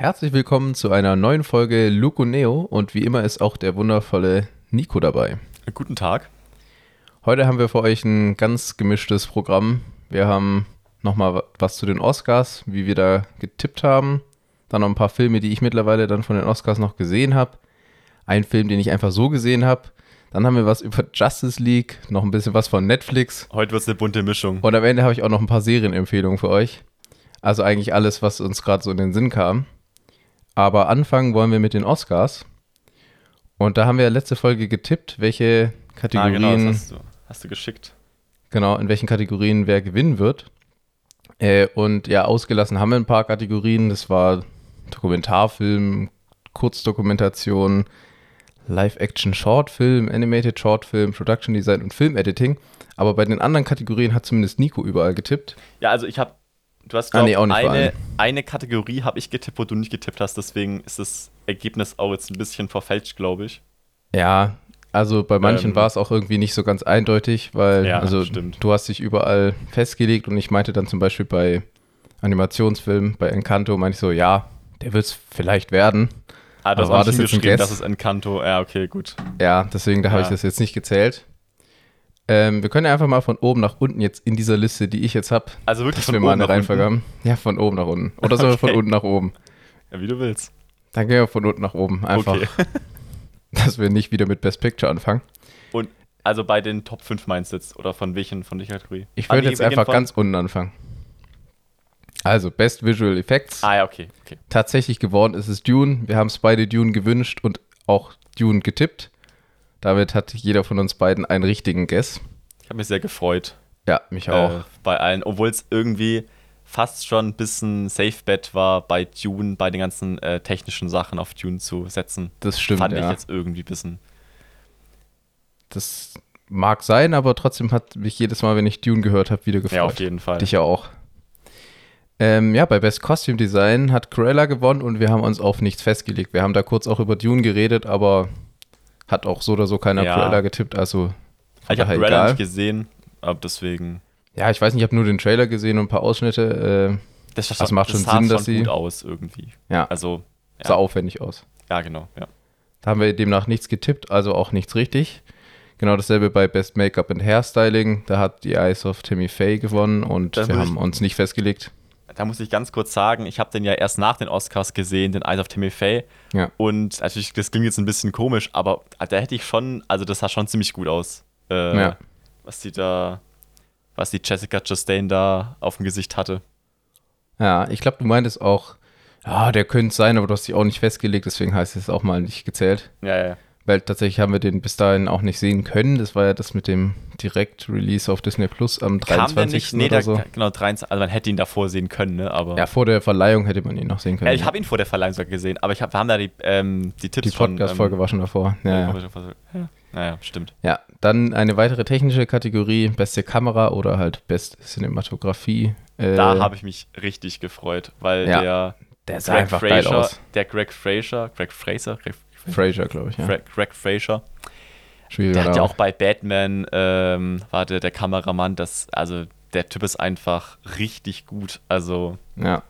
Herzlich willkommen zu einer neuen Folge Luco Neo und wie immer ist auch der wundervolle Nico dabei. Guten Tag. Heute haben wir für euch ein ganz gemischtes Programm. Wir haben nochmal was zu den Oscars, wie wir da getippt haben. Dann noch ein paar Filme, die ich mittlerweile dann von den Oscars noch gesehen habe. Ein Film, den ich einfach so gesehen habe. Dann haben wir was über Justice League, noch ein bisschen was von Netflix. Heute wird es eine bunte Mischung. Und am Ende habe ich auch noch ein paar Serienempfehlungen für euch. Also eigentlich alles, was uns gerade so in den Sinn kam. Aber anfangen wollen wir mit den Oscars. Und da haben wir letzte Folge getippt, welche Kategorien. Ah, genau, hast du, hast du geschickt. Genau, in welchen Kategorien wer gewinnen wird. Äh, und ja, ausgelassen haben wir ein paar Kategorien. Das war Dokumentarfilm, Kurzdokumentation, Live-Action-Shortfilm, Animated Shortfilm, Production Design und Filmediting. Aber bei den anderen Kategorien hat zumindest Nico überall getippt. Ja, also ich habe, du hast Ah, glaub, nee, auch nicht eine, eine Kategorie habe ich getippt, wo du nicht getippt hast. Deswegen ist das Ergebnis auch jetzt ein bisschen verfälscht, glaube ich. Ja, also bei manchen Ähm, war es auch irgendwie nicht so ganz eindeutig, weil Ja, also stimmt. du hast dich überall festgelegt und ich meinte dann zum Beispiel bei Animationsfilmen, bei Encanto, meinte ich so, ja, der wird es vielleicht werden. Ah, das war das jetzt ein Guess? das ist Encanto. Ja, okay, gut. Ja, deswegen, da habe Ja. ich das jetzt nicht gezählt. Ähm, wir können ja einfach mal von oben nach unten jetzt in dieser Liste, die ich jetzt habe, Also wirklich dass von wir mal eine nach unten. Reihenfolge haben. Ja, von oben nach unten. Oder soll von Okay. unten nach oben? Ja, wie du willst. Dann gehen wir von unten nach oben. Einfach, Okay. dass wir nicht wieder mit Best Picture anfangen. Und also bei den Top 5 meinst du jetzt? Oder von welchen, von welcher Kategorie? Ich Ah, würde nee, jetzt einfach von- ganz unten anfangen. Also, Best Visual Effects. Ah, ja, okay. okay. Tatsächlich geworden ist es Dune. Wir haben es beide Dune gewünscht und auch Dune getippt. Damit hat jeder von uns beiden einen richtigen Guess. Ich habe mich sehr gefreut. Ja, mich auch. Äh, bei allen, obwohl es irgendwie fast schon ein bisschen Safe Bet war, bei Dune, bei den ganzen äh, technischen Sachen auf Dune zu setzen. das stimmt, Fand ja. ich jetzt irgendwie ein bisschen. Das mag sein, aber trotzdem hat mich jedes Mal, wenn ich Dune gehört habe, wieder gefreut. Ja, auf jeden Fall. Dich ja auch. Ähm, ja, bei Best Costume Design hat Cruella gewonnen und wir haben uns auf nichts festgelegt. Wir haben da kurz auch über Dune geredet, aber hat auch so oder so keiner Ja. Cruella getippt, also ich habe Cruella egal. nicht gesehen, aber deswegen. Ja, ich weiß nicht, ich habe nur den Trailer gesehen und ein paar Ausschnitte. Äh, Das, Das macht schon sah Sinn, dass sie- gut aus irgendwie. ja, Also, sah ja, aufwendig aus. ja genau. Ja. Da haben wir demnach nichts getippt, also auch nichts richtig. Genau dasselbe bei Best Make-up and Hairstyling. Da hat die Eyes of Timmy Faye gewonnen und Das wir haben uns nicht festgelegt. Da muss ich ganz kurz sagen, ich habe den ja erst nach den Oscars gesehen, den Eyes of Timmy Faye. Ja. Und natürlich, das klingt jetzt ein bisschen komisch, aber da hätte ich schon, also das sah schon ziemlich gut aus. Äh, Ja. Was die da, was die Jessica Chastain da auf dem Gesicht hatte. Ja, ich glaube, du meintest auch, ja, der könnte sein, aber du hast dich auch nicht festgelegt, deswegen heißt es auch mal nicht gezählt. Ja, ja. Weil tatsächlich haben wir den bis dahin auch nicht sehen können. Das war ja das mit dem Direkt-Release auf Disney Plus am Kam der 23. nicht? Nee, oder der, so. genau, 23, also man hätte ihn davor sehen können, ne? Aber. Ja, vor der Verleihung hätte man ihn noch sehen können. Ja, ich habe ihn vor der Verleihung sogar gesehen, aber ich hab, wir haben da die, ähm, die Tipps die Podcast-Folge schon. war schon davor. Ja, ja. ja. Naja, stimmt. ja, dann eine weitere technische Kategorie, beste Kamera oder halt beste Cinematografie. Äh, Da habe ich mich richtig gefreut, weil Ja, der der sah Greg einfach geil Fraser, aus. der Greg Fraser, Greg Fraser, Greg, Fraser, glaube ich. Ja. Greg, Greg Fraser, Schwieriger der hat ja auch bei Batman, ähm, war der, der Kameramann, das, also der Typ ist einfach richtig gut. Also ja.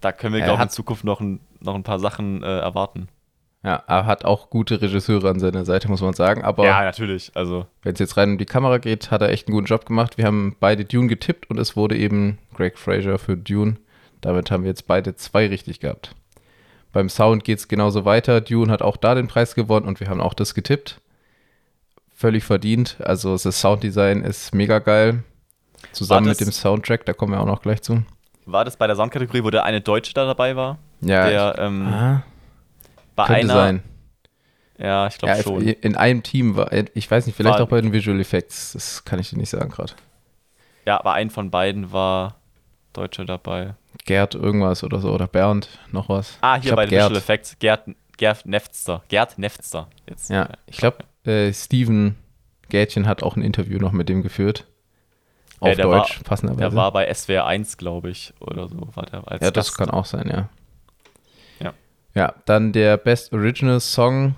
da können wir, glaube ich, in Zukunft noch ein, noch ein paar Sachen äh, erwarten. ja, er hat auch gute Regisseure an seiner Seite, muss man sagen. Aber ja, natürlich. Also wenn es jetzt rein um die Kamera geht, hat er echt einen guten Job gemacht. Wir haben beide Dune getippt und es wurde eben Greg Fraser für Dune. Damit haben wir jetzt beide zwei richtig gehabt. Beim Sound geht es genauso weiter. Dune hat auch da den Preis gewonnen und wir haben auch das getippt. Völlig verdient. Also das Sounddesign ist mega geil. Zusammen War mit das- dem Soundtrack, da kommen wir auch noch gleich zu. war das bei der Soundkategorie, wo der eine Deutsche da dabei war? Ja, der ich, ähm, ah, bei könnte einer. sein. Ja, ich glaube Ja, schon. in einem Team war, ich weiß nicht, vielleicht War- auch bei den Visual Effects. Das kann ich dir nicht sagen gerade. Ja, aber ein von beiden war Deutsche dabei. Gerd irgendwas oder so oder Bernd noch was. Ah, hier glaub, bei den. Visual Effects. Gerd, Gerd Nefster. Gerd Nefster. Jetzt. Ja, ich glaube, äh, Steven Gätchen hat auch ein Interview noch mit dem geführt. Auf Ja, Deutsch, war- passenderweise. Der war bei SWR 1, glaube ich, oder so. War der als ja, das Gast. kann auch sein, ja. Ja. Ja, dann der Best Original Song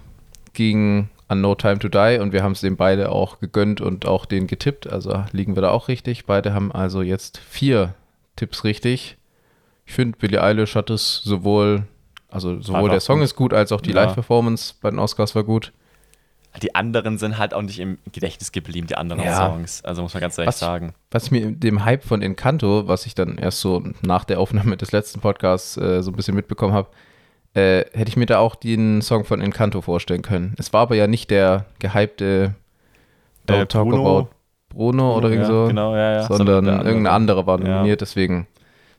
ging an No Time to Die und wir haben es dem beide auch gegönnt und auch den getippt. Also liegen wir da auch richtig. Beide haben also jetzt vier Tipps richtig. Ich finde, Billie Eilish hat es sowohl Also sowohl der Song gut. ist gut, als auch die Ja. Live-Performance bei den Oscars war gut. Die anderen sind halt auch nicht im Gedächtnis geblieben, die anderen Ja. Songs. Also muss man ganz ehrlich Was- sagen. Was mir dem Hype von Encanto, was ich dann erst so nach der Aufnahme des letzten Podcasts äh, so ein bisschen mitbekommen habe, äh, hätte ich mir da auch den Song von Encanto vorstellen können. Es war aber ja nicht der gehypte Don't Äh, Talk Bruno. About Bruno oder irgendwie ja, so, Genau, ja, ja. sondern der irgendein anderer war Ja. nominiert, deswegen,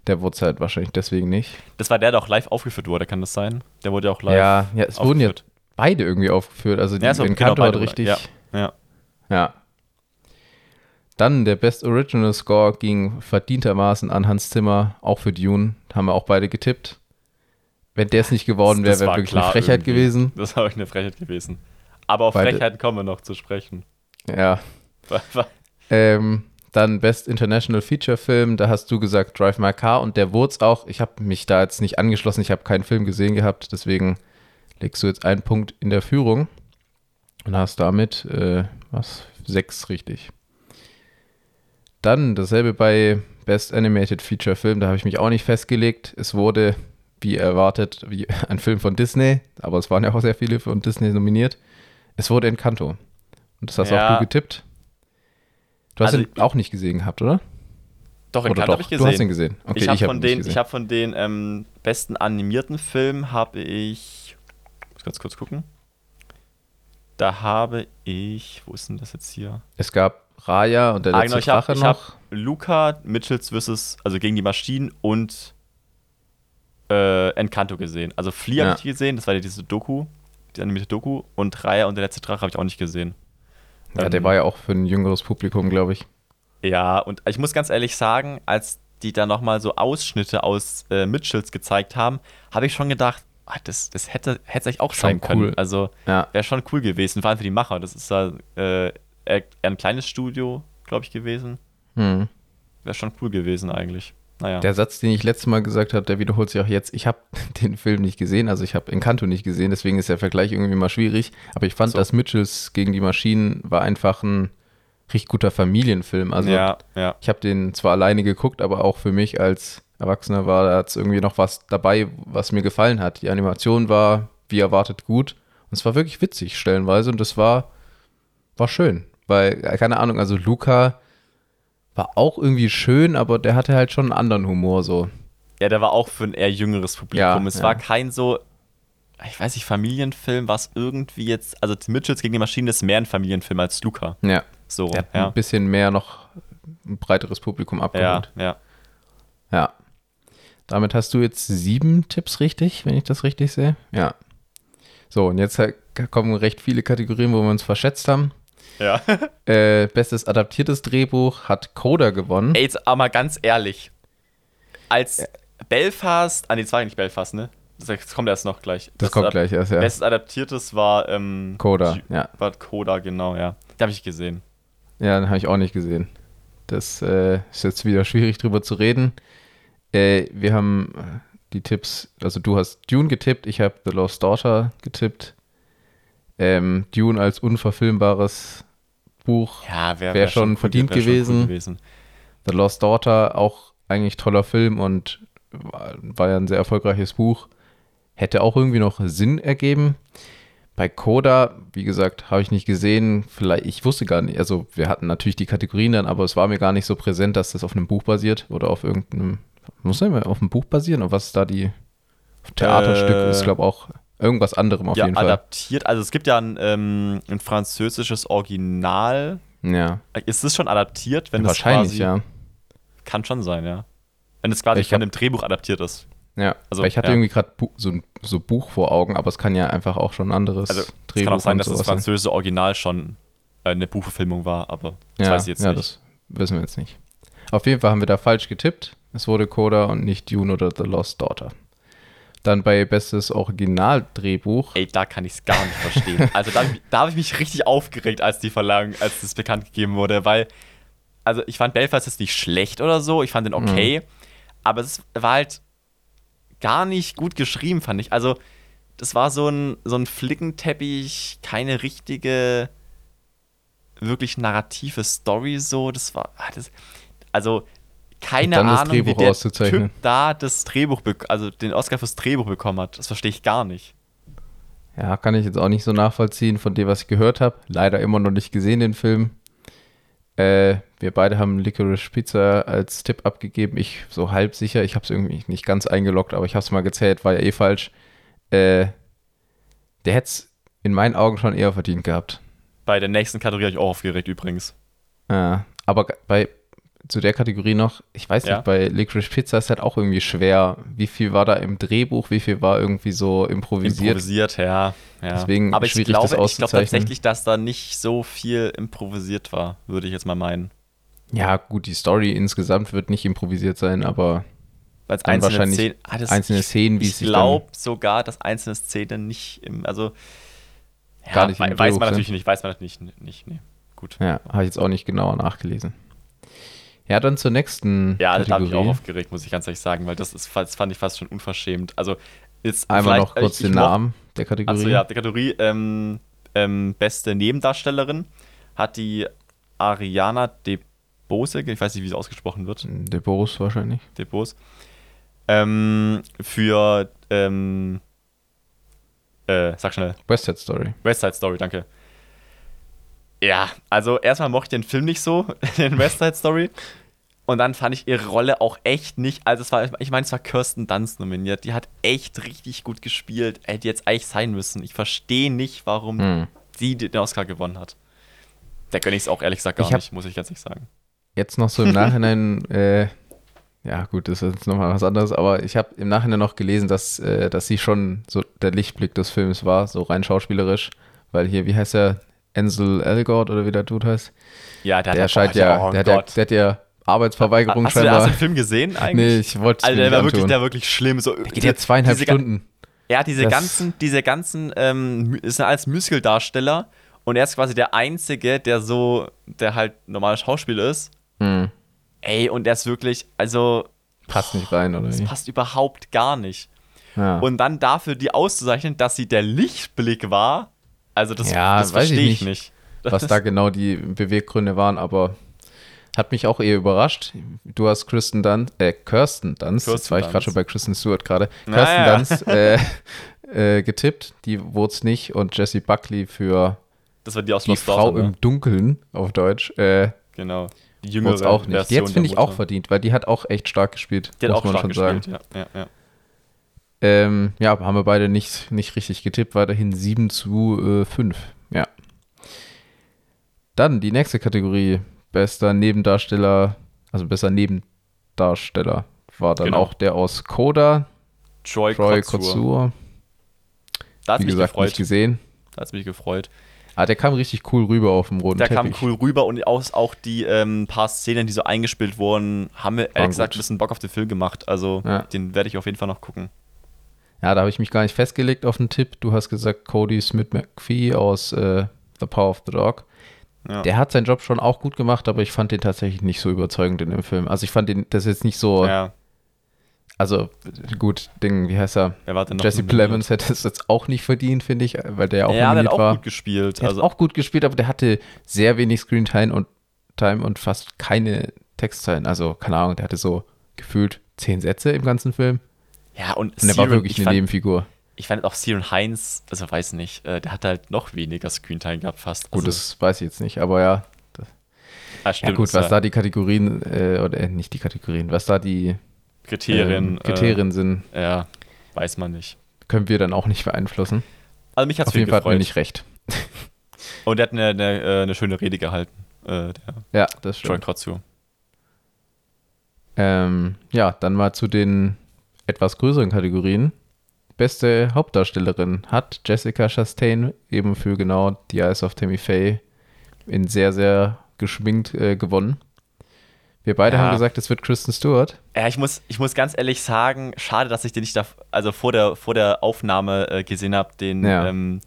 der wurde es halt wahrscheinlich deswegen nicht. Das war der, der auch live aufgeführt wurde, kann das sein? Der wurde ja auch live ja, ja, es wurden ja beide irgendwie aufgeführt, also die Ja, so, genau, hat beide richtig, wurden- Ja. Ja. Dann der Best Original Score ging verdientermaßen an Hans Zimmer, auch für Dune. Haben wir auch beide getippt. Wenn der es nicht geworden wäre, wäre wirklich klar eine Frechheit irgendwie. gewesen. Das war wirklich eine Frechheit gewesen. Aber auf Beide- Frechheiten kommen wir noch zu sprechen. Ja. Ähm, dann Best International Feature Film, da hast du gesagt Drive My Car und der wurde es auch. Ich habe mich da jetzt nicht angeschlossen, ich habe keinen Film gesehen gehabt, deswegen legst du jetzt einen Punkt in der Führung und hast damit, äh, was, sechs richtig. Dann dasselbe bei Best Animated Feature Film, da habe ich mich auch nicht festgelegt. Es wurde, wie erwartet, wie ein Film von Disney, aber es waren ja auch sehr viele von Disney nominiert. Es wurde Encanto. Und das hast Ja. auch du getippt. Du hast Also ihn auch nicht gesehen gehabt, oder? Doch, Encanto habe ich Du hast gesehen. ihn gesehen. Okay, ich habe hab von, den, gesehen. ich hab von den ähm, besten animierten Filmen habe ich. Ich muss ganz kurz gucken. Da habe ich. Wo ist denn das jetzt hier? es gab Raya und der Ah, letzte genau, ich Drache ich hab noch. Luca Mitchells vs. also gegen die Maschinen und äh, Encanto gesehen. Also Flea Ja. habe ich gesehen, das war ja diese Doku, die animierte Doku. Und Raya und der letzte Drache habe ich auch nicht gesehen. Ja, der Ähm, war ja auch für ein jüngeres Publikum, glaube ich. Ja, und ich muss ganz ehrlich sagen, als die da nochmal so Ausschnitte aus äh, Mitchells gezeigt haben, habe ich schon gedacht, ah, das, das hätte es eigentlich auch Schon sein können. cool. Also Ja, wäre schon cool gewesen, vor allem für die Macher. Das ist da äh, eher ein kleines Studio, glaube ich, gewesen. hm. Wäre schon cool gewesen eigentlich. Naja. Der Satz, den ich letztes Mal gesagt habe, der wiederholt sich auch jetzt. Ich habe den Film nicht gesehen, also ich habe Encanto nicht gesehen, deswegen ist der Vergleich irgendwie mal schwierig. Aber ich fand, So. dass Mitchells gegen die Maschinen war einfach ein richtig guter Familienfilm. Also ja, ja. ich habe den zwar alleine geguckt, aber auch für mich als Erwachsener war da jetzt irgendwie noch was dabei, was mir gefallen hat. Die Animation war wie erwartet gut und es war wirklich witzig stellenweise und das war, war schön. Weil, äh, keine Ahnung, also Luca war auch irgendwie schön, aber der hatte halt schon einen anderen Humor so. Ja, der war auch für ein eher jüngeres Publikum. Ja, es ja. war kein so, ich weiß nicht, Familienfilm, was irgendwie jetzt, also Mitchells gegen die Maschinen ist mehr ein Familienfilm als Luca. Ja, So, der ja. ein bisschen mehr noch ein breiteres Publikum Ja, abgeholt. ja. Ja. Damit hast du jetzt sieben Tipps richtig, wenn ich das richtig sehe. Ja. So, und jetzt äh, kommen recht viele Kategorien, wo wir uns verschätzt haben. Ja. Äh, bestes adaptiertes Drehbuch hat Coda gewonnen. Ey, jetzt aber ganz ehrlich. Als Belfast, ah nee, das war nicht Belfast, ne? Das, das kommt erst noch gleich. das kommt Ad- gleich erst, ja. Bestes Adaptiertes war ähm, Coda, ja. War Coda, genau, ja. Den habe ich gesehen. Ja, den habe ich auch nicht gesehen. Das äh, ist jetzt wieder schwierig drüber zu reden. Äh, wir haben die Tipps, also du hast Dune getippt, ich habe The Lost Daughter getippt. Ähm, Dune als unverfilmbares Buch. Ja, wäre Wär schon verdient wär schon gewesen. Cool gewesen. The Lost Daughter, auch eigentlich toller Film und war, ja ein sehr erfolgreiches Buch. Hätte auch irgendwie noch Sinn ergeben. Bei Coda, wie gesagt, habe ich nicht gesehen. Vielleicht, ich wusste gar nicht, also wir hatten natürlich die Kategorien dann, aber es war mir gar nicht so präsent, dass das auf einem Buch basiert oder auf irgendeinem, muss ja immer auf einem Buch basieren, auf was ist da die Theaterstück Äh, ist, glaube auch irgendwas anderem auf ja, jeden Fall. adaptiert. Also es gibt ja ein, ähm, ein französisches Original. Ja, Ist es schon adaptiert? Wenn es wahrscheinlich, ja. Kann schon sein, ja. Wenn es quasi Ich von hab- dem Drehbuch adaptiert ist. Ja, Also, weil ich hatte ja. irgendwie gerade so ein so Buch vor Augen, aber es kann ja einfach auch schon ein anderes Also es Drehbuch kann auch sein, dass das sein. französische Original schon äh, eine Buchverfilmung war, aber das ja, weiß ich jetzt ja, nicht. das wissen wir jetzt nicht. Auf jeden Fall haben wir da falsch getippt. Es wurde Coda und nicht Dune oder The Lost Daughter. Dann bei bestes Originaldrehbuch. Ey, da kann ich es gar nicht verstehen. Also da, da habe ich mich richtig aufgeregt, als die Verlangen, als das bekannt gegeben wurde, weil, also ich fand Belfast jetzt nicht schlecht oder so, ich fand den okay, Mhm. aber es war halt gar nicht gut geschrieben, fand ich. Also das war so ein, so ein Flickenteppich, keine richtige, wirklich narrative Story so. Das war, ah, das, also keine Ahnung, wie der. Typ da das Drehbuch, also den Oscar fürs Drehbuch bekommen hat. Das verstehe ich gar nicht. Ja, kann ich jetzt auch nicht so nachvollziehen von dem, was ich gehört habe. Leider immer noch nicht gesehen, den Film. Äh, wir beide haben Licorice Pizza als Tipp abgegeben. Ich so halb sicher. Ich habe es irgendwie nicht ganz eingeloggt, aber ich habe es mal gezählt, war ja eh falsch. Äh, der hätte es in meinen Augen schon eher verdient gehabt. Bei der nächsten Kategorie habe ich auch aufgeregt übrigens. Ja, aber bei zu der Kategorie noch, ich weiß Ja. nicht, bei Licorice Pizza ist halt auch irgendwie schwer. Wie viel war da im Drehbuch, wie viel war irgendwie so improvisiert? Improvisiert, ja. ja. Deswegen Aber ich schwierig, glaube, das ich glaube tatsächlich, dass da nicht so viel improvisiert war, würde ich jetzt mal meinen. Ja, gut, die Story insgesamt wird nicht improvisiert sein, aber Weil es Dann einzelne wahrscheinlich Szenen, ah, das, einzelne ich, Szenen, wie es ich sich glaube sogar, dass einzelne Szenen nicht im, also ja, Gar nicht weiß Drehbuch man sind. natürlich nicht, weiß man natürlich nicht, nicht nee. Gut. Ja, habe ich jetzt auch nicht genauer nachgelesen. Ja, dann zur nächsten Ja, da habe ich Kategorie. auch aufgeregt, muss ich ganz ehrlich sagen, weil das ist, das fand ich fast schon unverschämt. Also jetzt Einmal noch kurz ich- ich den Namen der Kategorie. Achso, ja, die Kategorie ähm, ähm, beste Nebendarstellerin hat die Ariana DeBose, ich weiß nicht, wie sie ausgesprochen wird, Der Boris wahrscheinlich. DeBose, ähm, für, ähm, äh, sag schnell, West Side Story. West Side Story, danke. Ja, also erstmal mochte ich den Film nicht so, den West Side Story. Und dann fand ich ihre Rolle auch echt nicht. Also, es war, ich meine, es war Kirsten Dunst nominiert. Die hat echt richtig gut gespielt. Hätte jetzt eigentlich sein müssen. Ich verstehe nicht, warum Hm. sie den Oscar gewonnen hat. Der gönne ich es auch ehrlich gesagt gar Ich hab- nicht, muss ich ganz ehrlich sagen. Jetzt noch so im Nachhinein, äh, ja gut, das ist jetzt nochmal was anderes, aber ich habe im Nachhinein noch gelesen, dass, äh, dass sie schon so der Lichtblick des Films war, so rein schauspielerisch, weil hier, wie heißt der, Ansel Elgort oder wie der Dude heißt, Ja, der, der hat scheint ja, oh der, hat ja, Gott. der hat ja Arbeitsverweigerung hast, du, hast du scheinbar. den Film gesehen eigentlich? Nee, ich wollte mir der nicht war wirklich, der war wirklich schlimm. So, Der geht ja zweieinhalb diese Stunden. Ja, diese Das- ganzen, diese ganzen, ähm, ist als Muskeldarsteller und er ist quasi der Einzige, der so, der halt normal Schauspieler ist. Hm. Ey, und der ist wirklich, also, Passt nicht rein, oder das wie? passt überhaupt gar nicht. Ja. Und dann dafür die auszuzeichnen, dass sie der Lichtblick war, also das, Ja, das verstehe ich nicht. nicht. was da genau die Beweggründe waren, aber hat mich auch eher überrascht. Du hast Kristen Dunst, äh, Kirsten Dunst, jetzt Kirsten war ich gerade Dunst. schon bei Kristen Stewart gerade, Kirsten ja. Dunst äh, äh, getippt, die wurde es nicht und Jessie Buckley für Das war die aus die Frau Daughter, ne? im Dunkeln auf Deutsch, äh, Genau. Die jüngere auch nicht. Die Version jetzt finde ich auch verdient, weil die hat auch echt stark gespielt, Die hat muss auch man stark schon gespielt, sagen. ja, ja, ja. Ähm, ja, haben wir beide nicht, nicht richtig getippt, weiterhin 7 zu äh, 5. Ja. Dann die nächste Kategorie, bester Nebendarsteller, also bester Nebendarsteller, war dann Genau. auch der aus Coda, Troy, Troy Kotsur. Da hat Wie mich gesagt, gefreut. nicht gesehen. Da hat mich gefreut. Ah, der kam richtig cool rüber auf dem roten Der Teppich. kam cool rüber und auch, auch die ähm, paar Szenen, die so eingespielt wurden, haben mir ehrlich gesagt ein bisschen Bock auf den Film gemacht. Also Ja. den werde ich auf jeden Fall noch gucken. Ja, da habe ich mich gar nicht festgelegt auf den Tipp. Du hast gesagt, Cody Smith McPhee aus äh, The Power of the Dog. Ja. Der hat seinen Job schon auch gut gemacht, aber ich fand den tatsächlich nicht so überzeugend in dem Film. Also ich fand den, das jetzt nicht so, ja. also gut, Ding, wie heißt er? Noch Jesse? Plemons hätte es jetzt auch nicht verdient, finde ich, weil der ja auch Ja, der hat auch war. gut gespielt. Der Also, hat auch gut gespielt, aber der hatte sehr wenig Screentime und Time und fast keine Textzeilen. Also, keine Ahnung, der hatte so gefühlt zehn Sätze im ganzen Film. Ja, und, Und der war wirklich ich eine fand, Nebenfigur. ich fand auch Siren Heinz, also weiß nicht, äh, der hat halt noch weniger Screentime gehabt fast. Gut, also, das weiß ich jetzt nicht, aber ja. ah, Ja stimmt, gut, das was da die Kategorien, äh, oder äh, nicht die Kategorien, was da die Kriterien, ähm, Kriterien sind, Äh, ja, weiß man nicht. können wir dann auch nicht beeinflussen. Also mich hat es Auf jeden Fall hat mir gefreut. nicht recht. Und der hat eine, eine, äh, eine schöne Rede gehalten, äh, Ja, das stimmt. Kotsur. Ähm, ja, dann mal zu den etwas größeren Kategorien. Beste Hauptdarstellerin hat Jessica Chastain eben für genau The Eyes of Tammy Faye in sehr, sehr geschminkt äh, gewonnen. Wir beide Ja. haben gesagt, es wird Kristen Stewart. Ja, ich muss, ich muss ganz ehrlich sagen, schade, dass ich den nicht da, also vor der, vor der Aufnahme äh, gesehen habe, den, Ja. ähm,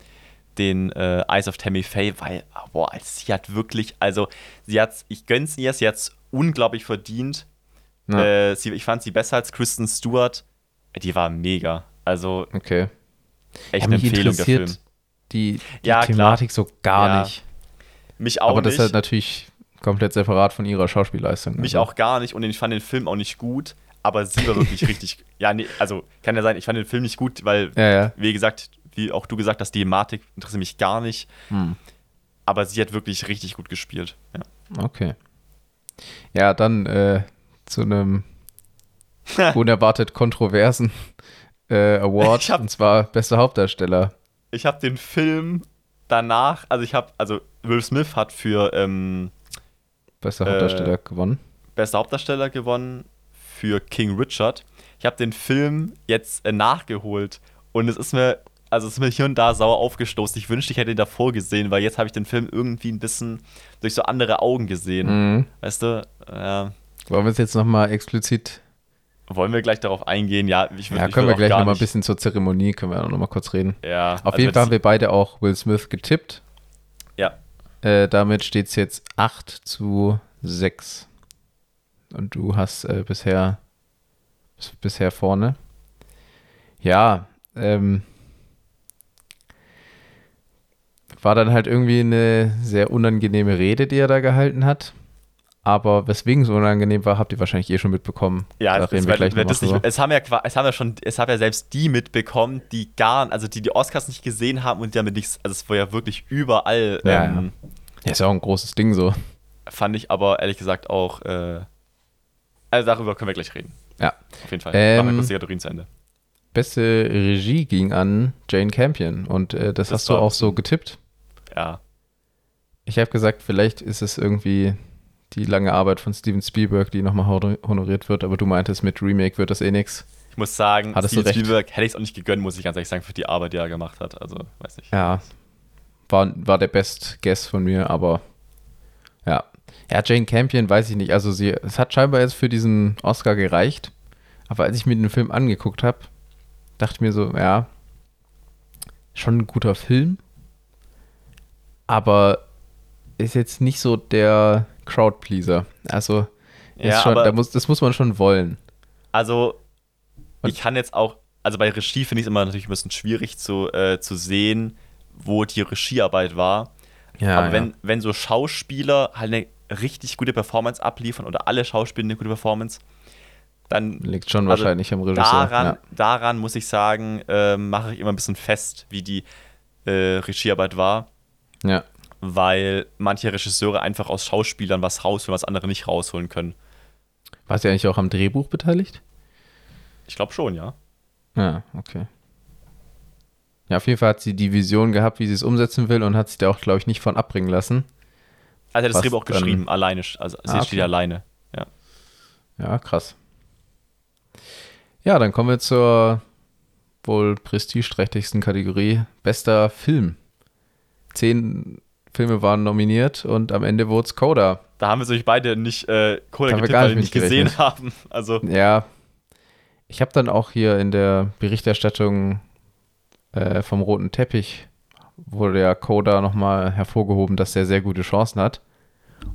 den äh, Eyes of Tammy Faye, weil, boah, sie hat wirklich, also sie hat, ich gönn's ihr, sie hat's unglaublich verdient. Ja, Äh, sie, ich fand sie besser als Kristen Stewart. Die war mega. Also okay. echt Ja, eine Empfehlung der Film. die, die Ja, klar. Thematik so gar nicht. Mich auch Aber das nicht. ist halt natürlich komplett separat von ihrer Schauspielleistung. Mich also. auch gar nicht und ich fand den Film auch nicht gut, aber sie war wirklich richtig. Ja, nee, also kann ja sein, ich fand den Film nicht gut, weil, Ja, ja. wie gesagt, wie auch du gesagt hast, die Thematik interessiert mich gar nicht. Hm. Aber sie hat wirklich richtig gut gespielt. Ja. Okay. Ja, dann äh, zu einem unerwartet kontroversen äh, Award, hab- und zwar bester Hauptdarsteller. Ich habe den Film danach, also ich habe, also Will Smith hat für ähm, Bester Äh, Hauptdarsteller gewonnen. bester Hauptdarsteller gewonnen für King Richard. Ich habe den Film jetzt äh, nachgeholt und es ist mir, also es ist mir hier und da sauer aufgestoßen. Ich wünschte, ich hätte ihn davor gesehen, weil jetzt habe ich den Film irgendwie ein bisschen durch so andere Augen gesehen. Mhm. Weißt du? Ja. Wollen wir es jetzt nochmal explizit wollen wir gleich darauf eingehen? Ja, ich würde Ja, können würd wir gleich nochmal ein bisschen zur Zeremonie, können wir auch nochmal kurz reden. Ja, Auf also jeden Fall haben wir beide auch Will Smith getippt. Ja, Äh, damit steht es jetzt 8 zu 6. Und du hast äh, bisher, bisher vorne. Ja, ähm, war dann halt irgendwie eine sehr unangenehme Rede, die er da gehalten hat. Aber weswegen es unangenehm war, habt ihr wahrscheinlich eh schon mitbekommen. Ja, da es, reden wir gleich das nicht, drüber. es haben ja es haben ja schon, es haben ja selbst die mitbekommen, die gar, also die die Oscars nicht gesehen haben und die damit nichts, also es war ja wirklich überall. Ja, ähm, Ja, ist ja auch ein großes Ding so. Fand ich aber ehrlich gesagt auch, äh, also darüber können wir gleich reden. Ja. Auf jeden Fall. Ähm, Machen wir kurz die Kategorien zu Ende. Beste Regie ging an Jane Campion und äh, das, Das hast du auch so getippt. Ja. Ich habe gesagt, vielleicht ist es irgendwie die lange Arbeit von Steven Spielberg, die nochmal honoriert wird, aber du meintest, mit Remake wird das eh nix. Ich muss sagen, Hattest Steven. Spielberg hätte ich es auch nicht gegönnt, muss ich ganz ehrlich sagen, für die Arbeit, die er gemacht hat. Also, weiß nicht. Ja, war, war der Best Guess von mir, aber ja. Ja, Jane Campion weiß ich nicht. Also sie, es hat scheinbar jetzt für diesen Oscar gereicht, aber als ich mir den Film angeguckt habe, dachte ich mir so, ja, schon ein guter Film, aber ist jetzt nicht so der Crowdpleaser. Also Ja, schon, aber- da muss, das muss man schon wollen. Also, Und- ich kann jetzt auch, also bei Regie finde ich es immer natürlich ein bisschen schwierig zu, äh, zu sehen, wo die Regiearbeit war. Ja, Aber wenn, wenn so Schauspieler halt eine richtig gute Performance abliefern oder alle Schauspieler eine gute Performance, dann liegt schon also wahrscheinlich am Regisseur. daran, ja. daran muss ich sagen, ähm, mache ich immer ein bisschen fest, wie die äh, Regiearbeit war, ja. Weil manche Regisseure einfach aus Schauspielern was rausholen, was andere nicht rausholen können. War sie eigentlich auch am Drehbuch beteiligt? Ich glaube schon, ja. Ja, okay. Ja, auf jeden Fall hat sie die Vision gehabt, wie sie es umsetzen will und hat sich da auch, glaube ich, nicht von abbringen lassen. Also hat das Drehbuch auch geschrieben, alleine. Also sie Ah, steht okay. alleine. Ja. Ja, krass. Ja, dann kommen wir zur wohl prestigeträchtigsten Kategorie. Bester Film. Zehn Filme waren nominiert und am Ende wurde es Coda. Da haben wir sich beide nicht äh, wir getippt, weil wir nicht gesehen haben. Also, Ja, ich habe dann auch hier in der Berichterstattung äh, vom roten Teppich wurde ja Coda nochmal hervorgehoben, dass er sehr gute Chancen hat.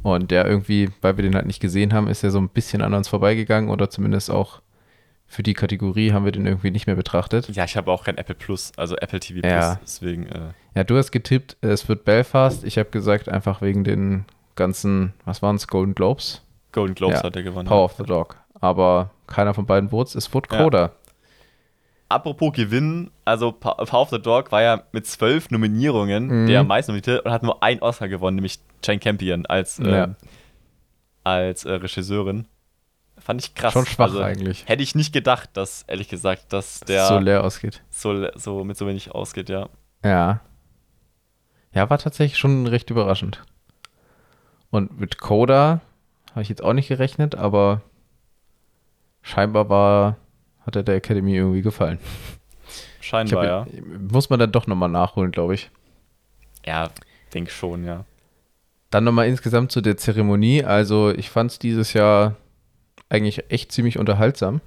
Und der irgendwie, weil wir den halt nicht gesehen haben, ist er so ein bisschen an uns vorbeigegangen oder zumindest auch für die Kategorie haben wir den irgendwie nicht mehr betrachtet. ja, ich habe auch kein Apple Plus, also Apple TV Ja. Plus. Deswegen, äh, Ja, du hast getippt, es wird Belfast. Ich habe gesagt, einfach wegen den ganzen, was waren es, Golden Globes? Golden Globes Ja, hat er gewonnen. Power of the Dog. Aber keiner von beiden wurde es. Wurde Ja. Coda. Apropos Gewinn, also Power of the Dog war ja mit zwölf Nominierungen Mhm. der am meisten nominierte und hat nur einen Oscar gewonnen, nämlich Jane Campion als, ähm, Ja. als äh, Regisseurin. Fand ich krass. Schon schwach also, eigentlich. Hätte ich nicht gedacht, dass, ehrlich gesagt, dass der so leer ausgeht. so, so mit so wenig ausgeht, ja. Ja. Ja, war tatsächlich schon recht überraschend. Und mit Coda habe ich jetzt auch nicht gerechnet, aber scheinbar war, hat er der Academy irgendwie gefallen. Scheinbar, ja. hab, Muss man dann doch nochmal nachholen, glaube ich. Ja, denk schon, ja. Dann nochmal insgesamt zu der Zeremonie. Also ich fand es dieses Jahr eigentlich echt ziemlich unterhaltsam.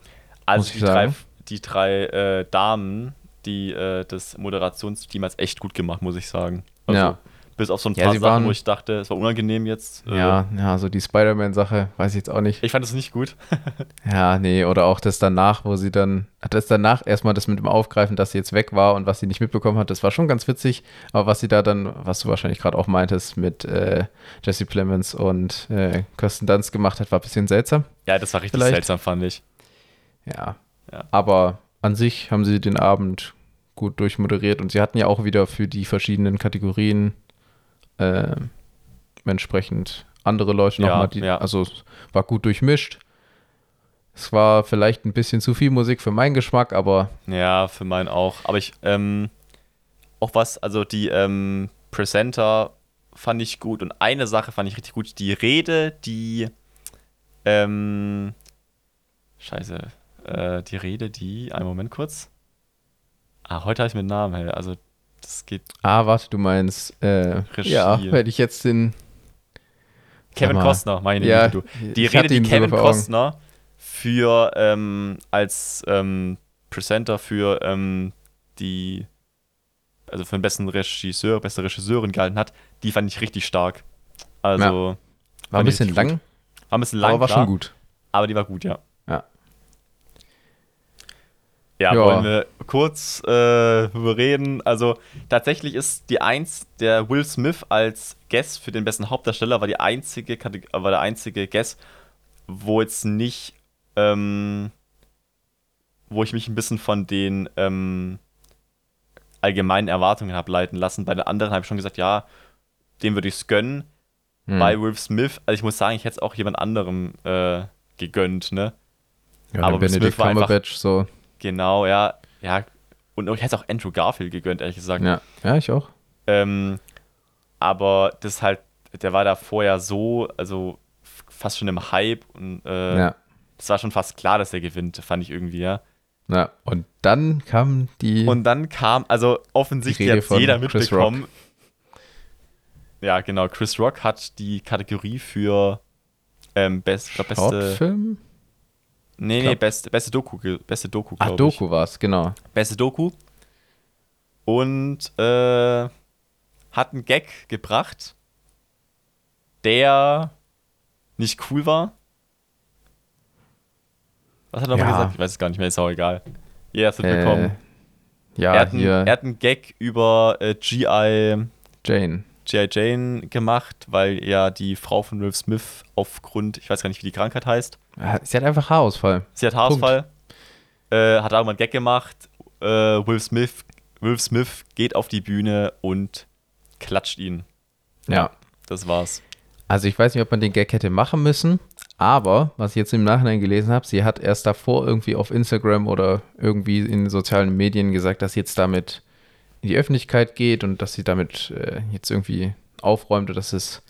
Also die drei, die drei äh, Damen, die äh, das Moderationsteam hat echt gut gemacht, muss ich sagen. Also Ja. Bis auf so ein Ja, paar sie Sachen, waren- wo ich dachte, es war unangenehm jetzt. Äh, Ja, ja, so die Spider-Man-Sache, weiß ich jetzt auch nicht. Ich fand es nicht gut. Ja, nee, oder auch das danach, wo sie dann, das danach erstmal das mit dem Aufgreifen, dass sie jetzt weg war und was sie nicht mitbekommen hat, das war schon ganz witzig. Aber was sie da dann, was du wahrscheinlich gerade auch meintest, mit äh, Jesse Plemons und äh, Kirsten Dunst gemacht hat, war ein bisschen seltsam. Ja, das war richtig Vielleicht. seltsam, fand ich. Ja. Ja. Aber an sich haben sie den Abend gut durchmoderiert und sie hatten ja auch wieder für die verschiedenen Kategorien äh, entsprechend andere Leute Ja, nochmal, die, ja. also es war gut durchmischt. Es war vielleicht ein bisschen zu viel Musik für meinen Geschmack, aber Ja, für meinen auch. Aber ich, ähm, auch was, also die ähm, Presenter fand ich gut und eine Sache fand ich richtig gut. Die Rede, die, ähm, scheiße, äh, die Rede, die, einen Moment kurz. Ah, heute habe ich mit Namen, hey, also das geht. ah, warte, du meinst, äh, Regie. ja, hätte ich jetzt den, Kevin. Costner, meine ja, du. Die ich Rede, die Kevin. Costner für, ähm, als ähm, Presenter für ähm, die, also für den besten Regisseur, beste Regisseurin gehalten hat, die fand ich richtig stark. Also, war ein bisschen lang, war ein bisschen lang, aber war klar, schon gut. aber die war gut, ja. Ja. Ja, wollen wir kurz äh, reden. Also tatsächlich ist die Eins, der Will Smith als Guest für den besten Hauptdarsteller war die einzige Kateg war der einzige Guest, wo jetzt nicht, ähm, wo ich mich ein bisschen von den ähm, allgemeinen Erwartungen habe leiten lassen. Bei den anderen habe ich schon gesagt, ja, dem würde ich es gönnen. Hm. Bei Will Smith, also ich muss sagen, ich hätte es auch jemand anderem äh, gegönnt, ne? ja, aber Benedict Cumberbatch so, Genau, ja, ja. Und ich hätte es auch Andrew Garfield gegönnt, ehrlich gesagt. ja, ja, ich auch. Ähm, aber das halt, der war da vorher so, also fast schon im Hype und äh, ja. das war schon fast klar, dass er gewinnt, fand ich irgendwie, ja. Ja, und dann kam die. Und dann kam, also offensichtlich hat jeder mitbekommen. Ja, genau, Chris Rock hat die Kategorie für ähm, best, glaub, beste. Shortfilm? Nee, nee, glaub- beste, beste Doku, beste Doku, ich. Doku war es, genau. Beste Doku. Und äh, hat einen Gag gebracht, der nicht cool war. Was hat er nochmal Ja. gesagt? Ich weiß es gar nicht mehr, ist auch egal. Jeder hat es Äh, mitbekommen. ja, er, hat einen, er hat einen Gag über äh, G.I. Jane. G.I. Jane gemacht, weil ja die Frau von Will Smith aufgrund, ich weiß gar nicht, wie die Krankheit heißt, Sie hat einfach Haarausfall. Sie hat Haarausfall. Äh, hat auch mal einen Gag gemacht. Äh, Will, Smith, Will Smith geht auf die Bühne und klatscht ihn. Ja. Das war's. Also ich weiß nicht, ob man den Gag hätte machen müssen, aber was ich jetzt im Nachhinein gelesen habe, sie hat erst davor irgendwie auf Instagram oder irgendwie in sozialen Medien gesagt, dass sie jetzt damit in die Öffentlichkeit geht und dass sie damit äh, jetzt irgendwie aufräumt oder dass es,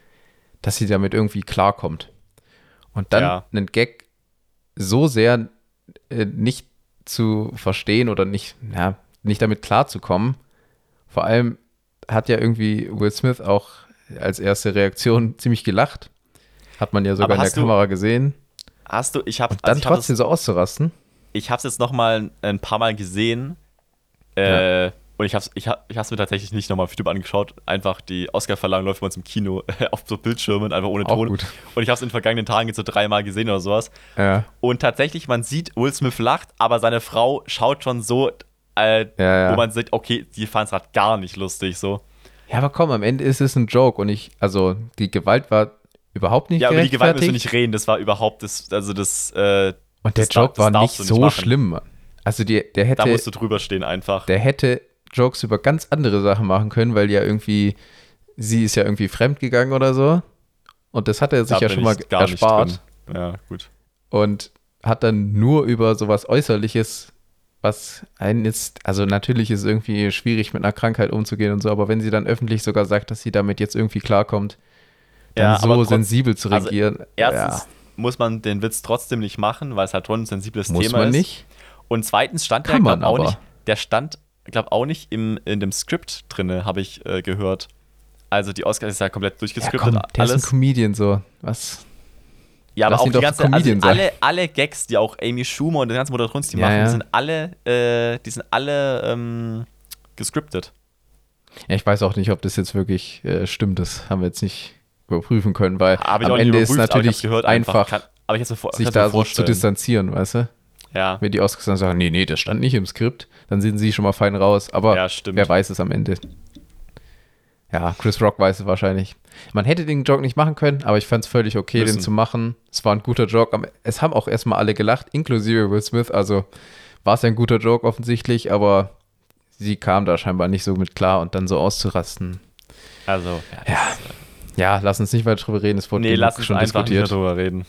dass sie damit irgendwie klarkommt. Und dann Ja. einen Gag so sehr äh, nicht zu verstehen oder nicht, ja, nicht damit klarzukommen. Vor allem hat ja irgendwie Will Smith auch als erste Reaktion ziemlich gelacht. Hat man ja sogar in der du- Kamera gesehen. Hast du, ich habe Dann also ich hab trotzdem so auszurasten. ich hab's jetzt noch mal ein paar Mal gesehen. Äh, Und ich hab's, ich hab, ich mir tatsächlich nicht nochmal auf YouTube angeschaut. Einfach die Oscar-Verleihung läuft bei uns im Kino auf so Bildschirmen, einfach ohne Ton. Und ich hab's in den vergangenen Tagen jetzt so dreimal gesehen oder sowas. Ja, Und tatsächlich, man sieht, Will Smith lacht, aber seine Frau schaut schon so, äh, ja, ja. wo man sieht, okay, die fanden es gerade gar nicht lustig so. ja, aber komm, am Ende ist es ein Joke und ich, also die Gewalt war überhaupt nicht Ja, über die Gewalt müssen wir nicht reden, das war überhaupt das, also das, äh, Und der das Joke war nicht nicht so machen. schlimm. Mann. Also die, der da hätte, musst du drüber stehen einfach. der hätte Jokes über ganz andere Sachen machen können, weil ja irgendwie, sie ist ja irgendwie fremdgegangen oder so. Und das hat er sich Da ja schon mal erspart. Ja, gut. und hat dann nur über sowas Äußerliches, was einen jetzt, also natürlich ist es irgendwie schwierig mit einer Krankheit umzugehen und so, aber wenn sie dann öffentlich sogar sagt, dass sie damit jetzt irgendwie klarkommt, dann Ja, so sensibel zu also reagieren, Erstens muss man den Witz trotzdem nicht machen, weil es halt schon ein sensibles muss Thema man ist. nicht. Und zweitens stand Kann der, man auch aber. nicht, der stand, glaube auch nicht im, in dem Skript drinne, habe ich äh, gehört. Also die Oscars ist ja komplett Ja, durchgeskriptet, komm, der ist alles. ein Comedian so. Was? Ja, aber Lass auch die ganze, also Comedian sein. alle, alle Gags, die auch Amy Schumer und die ganzen Moderations, die Ja, machen, ja. die sind alle, äh, die sind alle ähm, gescriptet. Ja, ich weiß auch nicht, ob das jetzt wirklich äh, stimmt. Das haben wir jetzt nicht überprüfen können, weil am Ende ist natürlich gehört einfach, Kann, sich da so zu distanzieren, weißt du? Ja, Wenn die ausgesagt sagen, nee, nee, das stand nicht im Skript, dann sind sie schon mal fein raus. Aber ja, wer weiß es am Ende. Ja, Chris Rock weiß es wahrscheinlich. Man hätte den Joke nicht machen können, aber ich fand es völlig okay, Müssen. den zu machen. Es war ein guter Joke. Es haben auch erstmal alle gelacht, inklusive Will Smith. Also war es ein guter Joke offensichtlich, aber sie kam da scheinbar nicht so mit klar und dann so auszurasten. Also, ja, Ja, Ja, lass uns nicht weiter drüber reden. Es wurde nee, lass uns schon einfach nicht mehr diskutiert. drüber reden.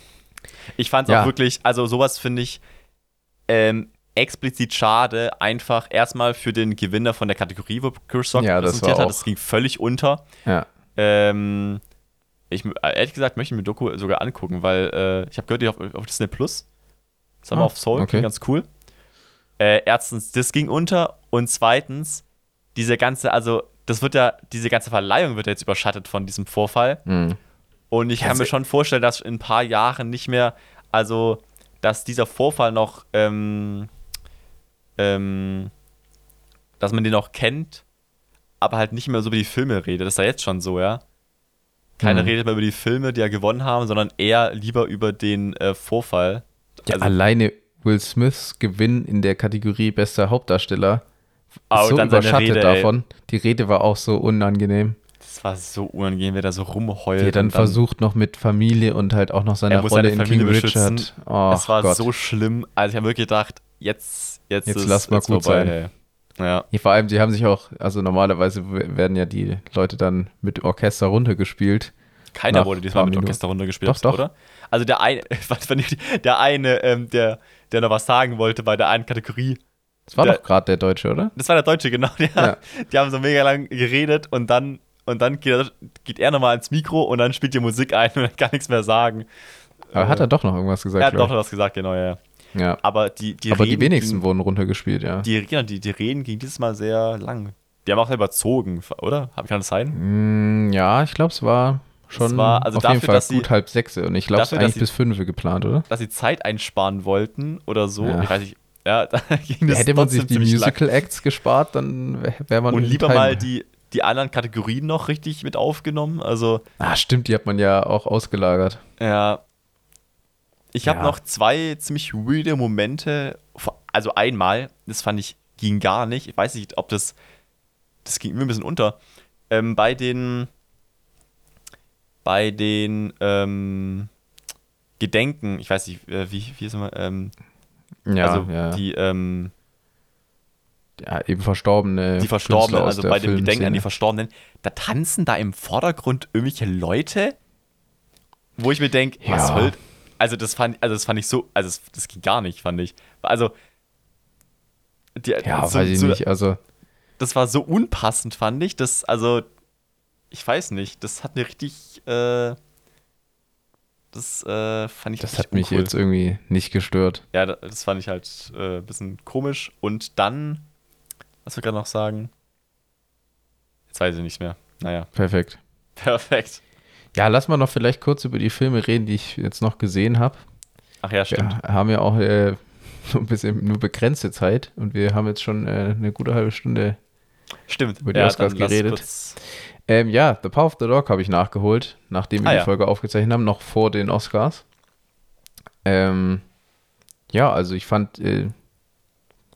Ich fand es Ja. auch wirklich, also sowas finde ich ähm, explizit schade, einfach erstmal für den Gewinner von der Kategorie, wo Chris Rock Ja, das präsentiert hat. Das ging völlig unter. Ja. Ähm, ich, ehrlich gesagt möchte ich mir Doku sogar angucken, weil äh, ich habe gehört, die auf, auf Disney Plus. Das haben wir Ah, auf Soul, okay. klingt ganz cool. Äh, erstens, das ging unter und zweitens, diese ganze, also das wird ja, diese ganze Verleihung wird ja jetzt überschattet von diesem Vorfall. Mhm. Und ich kann mir se- schon vorstellen, dass in ein paar Jahren nicht mehr, also, dass dieser Vorfall noch, ähm, ähm, dass man den noch kennt, aber halt nicht mehr so über die Filme redet. Das ist ja jetzt schon so, ja. Keiner Mhm. redet mehr über die Filme, die ja gewonnen haben, sondern eher lieber über den äh, Vorfall. Ja, Also- alleine Will Smiths Gewinn in der Kategorie bester Hauptdarsteller ist so überschattet Rede, ey. davon. Die Rede war auch so unangenehm. Das war so unangenehm, wer da so rumheult. Der dann und versucht noch mit Familie und halt auch noch seine Rolle in King Familie Richard. beschützen. Oh Es war Gott. so schlimm. Also ich habe wirklich gedacht, jetzt, jetzt, Jetzt ist lass mal jetzt gut vorbei, sein. Ja. Vor allem, sie haben sich auch, also normalerweise werden ja die Leute dann mit Orchester runtergespielt. Keiner Nach wurde diesmal mit. Orchester runtergespielt, Doch, doch. oder? Also der eine, der eine, ähm, der, der noch was sagen wollte bei der einen Kategorie. Das war Der- doch gerade der Deutsche, oder? Das war der Deutsche, genau. Der, Ja. Die haben so mega lang geredet und dann, und dann geht er, geht er nochmal ins Mikro und dann spielt die Musik ein und er kann nichts mehr sagen. Aber hat er doch noch irgendwas gesagt, Er hat doch glaub was gesagt, genau, ja. ja. Aber die, die Aber die Reden wenigsten gingen- wurden runtergespielt, ja. die, genau, die, die Reden gingen dieses Mal sehr lang. Die haben auch überzogen, oder? Hab- Kann das sein? Mm, ja, ich glaube, es war schon war- also auf jeden dafür, Fall dass sie- gut halb sechs. Und ich glaube, es ist eigentlich sie- bis fünf geplant, oder? Dass sie Zeit einsparen wollten oder so. Ja. Ich weiß nicht. Ja, da ging das Hätte man sich die ziemlich lang. Musical Acts gespart, dann wäre wär man Und lieber mal die, die anderen Kategorien noch richtig mit aufgenommen. Also, Ah, stimmt, die hat man ja auch ausgelagert. ja. Ich habe Ja. noch zwei ziemlich weirde Momente. Also einmal, das fand ich, ging gar nicht. Ich weiß nicht, ob das. Das ging mir ein bisschen unter. Ähm, bei den. Bei den ähm, Gedenken, ich weiß nicht, äh, wie, wie ist immer, ähm, Ja, also ja. die, ähm, ja, eben Verstorbene. die Verstorbenen, also bei dem Gedenken an die. Verstorbenen, da tanzen da im Vordergrund irgendwelche Leute, wo ich mir denke, was Ja. soll. Also das fand, also das fand ich so, also das, das ging gar nicht, fand ich. Also die, Ja, so, weiß ich so, nicht. Also, Das war so unpassend, fand ich. Das, also, ich weiß nicht, das hat mir richtig, äh, das äh, fand ich das hat mich uncool. jetzt irgendwie nicht gestört. Ja, da- das fand ich halt äh, ein bisschen komisch. Und dann, was wir gerade noch sagen? Jetzt weiß ich nicht mehr. Naja, Perfekt. perfekt. Ja, lass mal noch vielleicht kurz über die Filme reden, die ich jetzt noch gesehen habe. Ach ja, stimmt. Wir haben ja auch äh, so ein bisschen nur begrenzte Zeit und wir haben jetzt schon äh, eine gute halbe Stunde. Stimmt. über die ja, Oscars geredet. Ähm, ja, The Power of the Dog habe ich nachgeholt, nachdem wir Ah, die ja. Folge aufgezeichnet haben, noch vor den Oscars. Ähm, ja, also ich fand äh,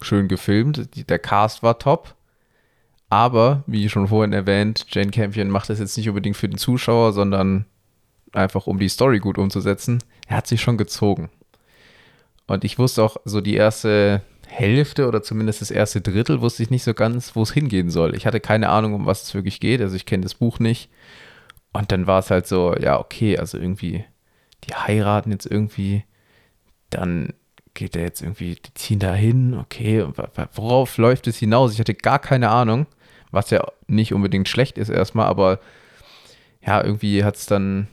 schön gefilmt, der Cast war top. Aber, wie schon vorhin erwähnt, Jane Campion macht das jetzt nicht unbedingt für den Zuschauer, sondern einfach um die Story gut umzusetzen. Er hat sich schon gezogen. Und ich wusste auch so die erste Hälfte oder zumindest das erste Drittel wusste ich nicht so ganz, wo es hingehen soll. Ich hatte keine Ahnung, um was es wirklich geht. Also ich kenne das Buch nicht. Und dann war es halt so, ja, okay, also irgendwie, die heiraten jetzt irgendwie, dann geht er jetzt irgendwie, die ziehen da hin, okay, worauf läuft es hinaus? Ich hatte gar keine Ahnung, was ja nicht unbedingt schlecht ist erstmal, aber ja, irgendwie hat es dann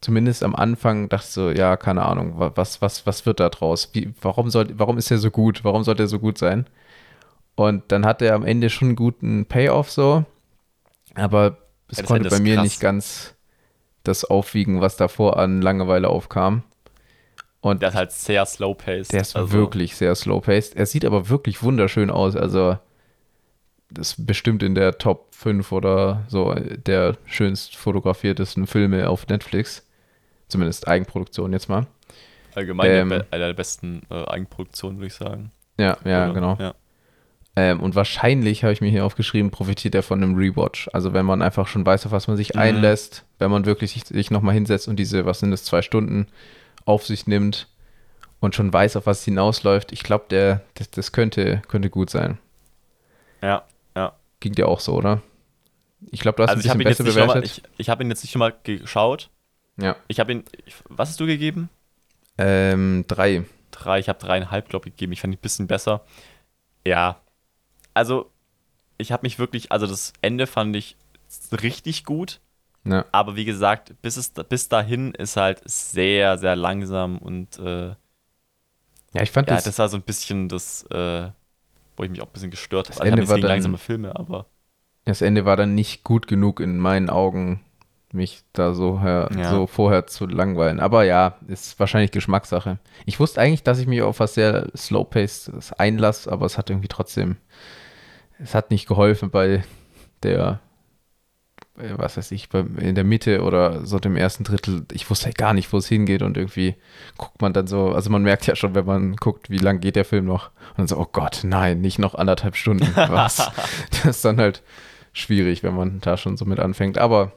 zumindest am Anfang dachte ich so, ja, keine Ahnung, wa- was, was, was wird da draus? Wie, warum, soll, warum ist er so gut? Warum sollte er so gut sein? Und dann hat er am Ende schon einen guten Payoff so, aber es Ja, konnte bei mir krass. nicht ganz das aufwiegen, was davor an Langeweile aufkam. Und Der ist halt sehr slow-paced. der ist also, wirklich sehr slow-paced. Er sieht aber wirklich wunderschön aus. Also das ist bestimmt in der Top 5 oder so der schönst fotografiertesten Filme auf Netflix. Zumindest Eigenproduktion jetzt mal. Allgemein Ähm, be- einer der besten äh, Eigenproduktionen, würde ich sagen. Ja, ja, Oder? genau. Ja. Ähm, und wahrscheinlich, habe ich mir hier aufgeschrieben, profitiert er von einem Rewatch. Also wenn man einfach schon weiß, auf was man sich Mhm. einlässt, wenn man wirklich sich, sich nochmal hinsetzt und diese, was sind das, zwei Stunden auf sich nimmt und schon weiß, auf was hinausläuft. Ich glaube, der, das, das könnte, könnte gut sein. ja, ja. Ging dir auch so, oder? Ich glaube, du hast Also ich ein habe bisschen besser noch mal- bewertet. ich, ich hab ihn jetzt nicht mal geschaut. ja. Ich habe ihn, ich, was hast du gegeben? Ähm, drei. Drei, ich habe dreieinhalb, glaube ich, gegeben. Ich fand ihn ein bisschen besser. Ja, also ich habe mich wirklich, also das Ende fand ich richtig gut. Ja. Aber wie gesagt, bis, es, bis dahin ist halt sehr, sehr langsam und äh, Ja, ich fand ja, das, das war so ein bisschen das, äh, wo ich mich auch ein bisschen gestört Das habe. Also, ich Ende war dann- langsame Filme, aber das Ende war dann nicht gut genug in meinen Augen, mich da so, her, Ja. so vorher zu langweilen. Aber ja, ist wahrscheinlich Geschmackssache. Ich wusste eigentlich, dass ich mich auf was sehr slow-paced einlasse, aber es hat irgendwie trotzdem, es hat nicht geholfen bei der, was weiß ich, in der Mitte oder so dem ersten Drittel. Ich wusste halt gar nicht, wo es hingeht und irgendwie guckt man dann so, also man merkt ja schon, wenn man guckt, wie lang geht der Film noch. Und dann so, oh Gott, nein, nicht noch anderthalb Stunden. Was? das ist dann halt schwierig, wenn man da schon so mit anfängt. Aber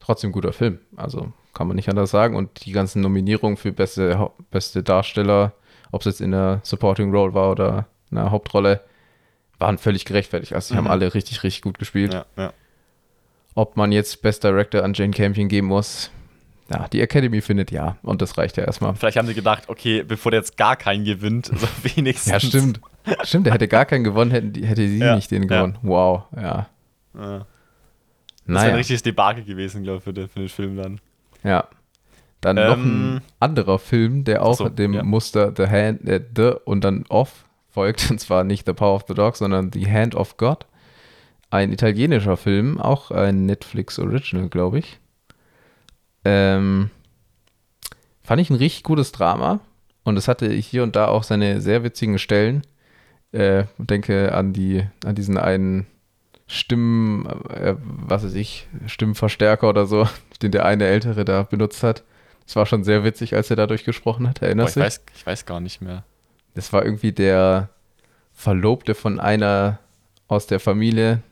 trotzdem guter Film. Also kann man nicht anders sagen. Und die ganzen Nominierungen für beste, beste Darsteller, ob es jetzt in der Supporting Role war oder in der Hauptrolle, waren völlig gerechtfertigt. Also die Mhm. haben alle richtig, richtig gut gespielt. ja, ja. Ob man jetzt Best Director an Jane Campion geben muss, ja, die Academy findet ja. Und das reicht ja erstmal. Vielleicht haben sie gedacht, okay, bevor der jetzt gar keinen gewinnt, so wenigstens. Ja, stimmt. Stimmt, der hätte gar keinen gewonnen, hätten hätte sie Ja, nicht den ja. gewonnen. Wow, ja. Ja. Das wäre Naja. ein richtiges Debakel gewesen, glaube ich, für den, für den Film dann. Ja. Dann noch Ähm, ein anderer Film, der auch so, dem ja. Muster The Hand, äh, The und dann Off folgt, und zwar nicht The Power of the Dog, sondern The Hand of God. Ein italienischer Film, auch ein Netflix Original, glaube ich. Ähm, fand ich ein richtig gutes Drama und es hatte hier und da auch seine sehr witzigen Stellen. Äh, denke an die, an diesen einen Stimmen, äh, was weiß ich, Stimmenverstärker oder so, den der eine Ältere da benutzt hat. Das war schon sehr witzig, als er dadurch gesprochen hat. Erinnerst du dich? weiß, ich weiß gar nicht mehr. Das war irgendwie der Verlobte von einer aus der Familie.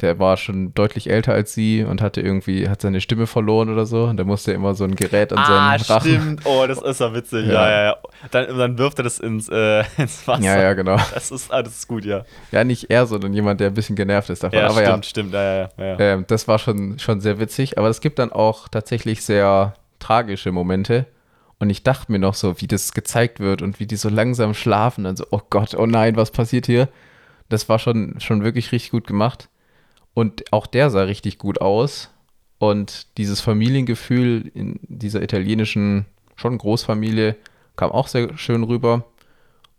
Der war schon deutlich älter als sie und hatte irgendwie, hat seine Stimme verloren oder so. Und da musste immer so ein Gerät an Ah, seinen Rachen. stimmt. Oh, das ist ja witzig. Ja, Ja. ja, ja. Dann, dann wirft er das ins, äh, ins Wasser. Ja, ja, genau. Das ist, ah, das ist gut, ja. Ja, nicht er, sondern jemand, der ein bisschen genervt ist davon. Ja, Aber stimmt, stimmt. Ja, ja, ja. ja. ja, ähm, das war schon, schon sehr witzig. Aber es gibt dann auch tatsächlich sehr tragische Momente. Und ich dachte mir noch so, wie das gezeigt wird und wie die so langsam schlafen. Dann so, oh Gott, oh nein, was passiert hier? Das war schon, schon wirklich richtig gut gemacht. Und auch der sah richtig gut aus. Und dieses Familiengefühl in dieser italienischen, schon Großfamilie, kam auch sehr schön rüber.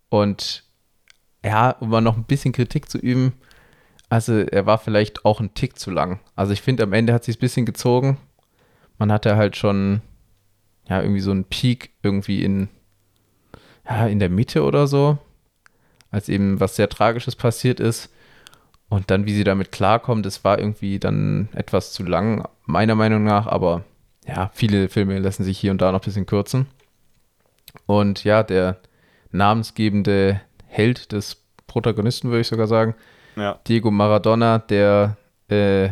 Und ja, um mal noch ein bisschen Kritik zu üben, also er war vielleicht auch ein Tick zu lang. Also ich finde, am Ende hat sich ein bisschen gezogen. Man hatte halt schon, ja, irgendwie so einen Peak irgendwie in, ja, in der Mitte oder so, als eben was sehr Tragisches passiert ist. Und dann, wie sie damit klarkommen, das war irgendwie dann etwas zu lang, meiner Meinung nach. Aber ja, viele Filme lassen sich hier und da noch ein bisschen kürzen. Und ja, der namensgebende Held des Protagonisten, würde ich sogar sagen, ja. Diego Maradona, der äh,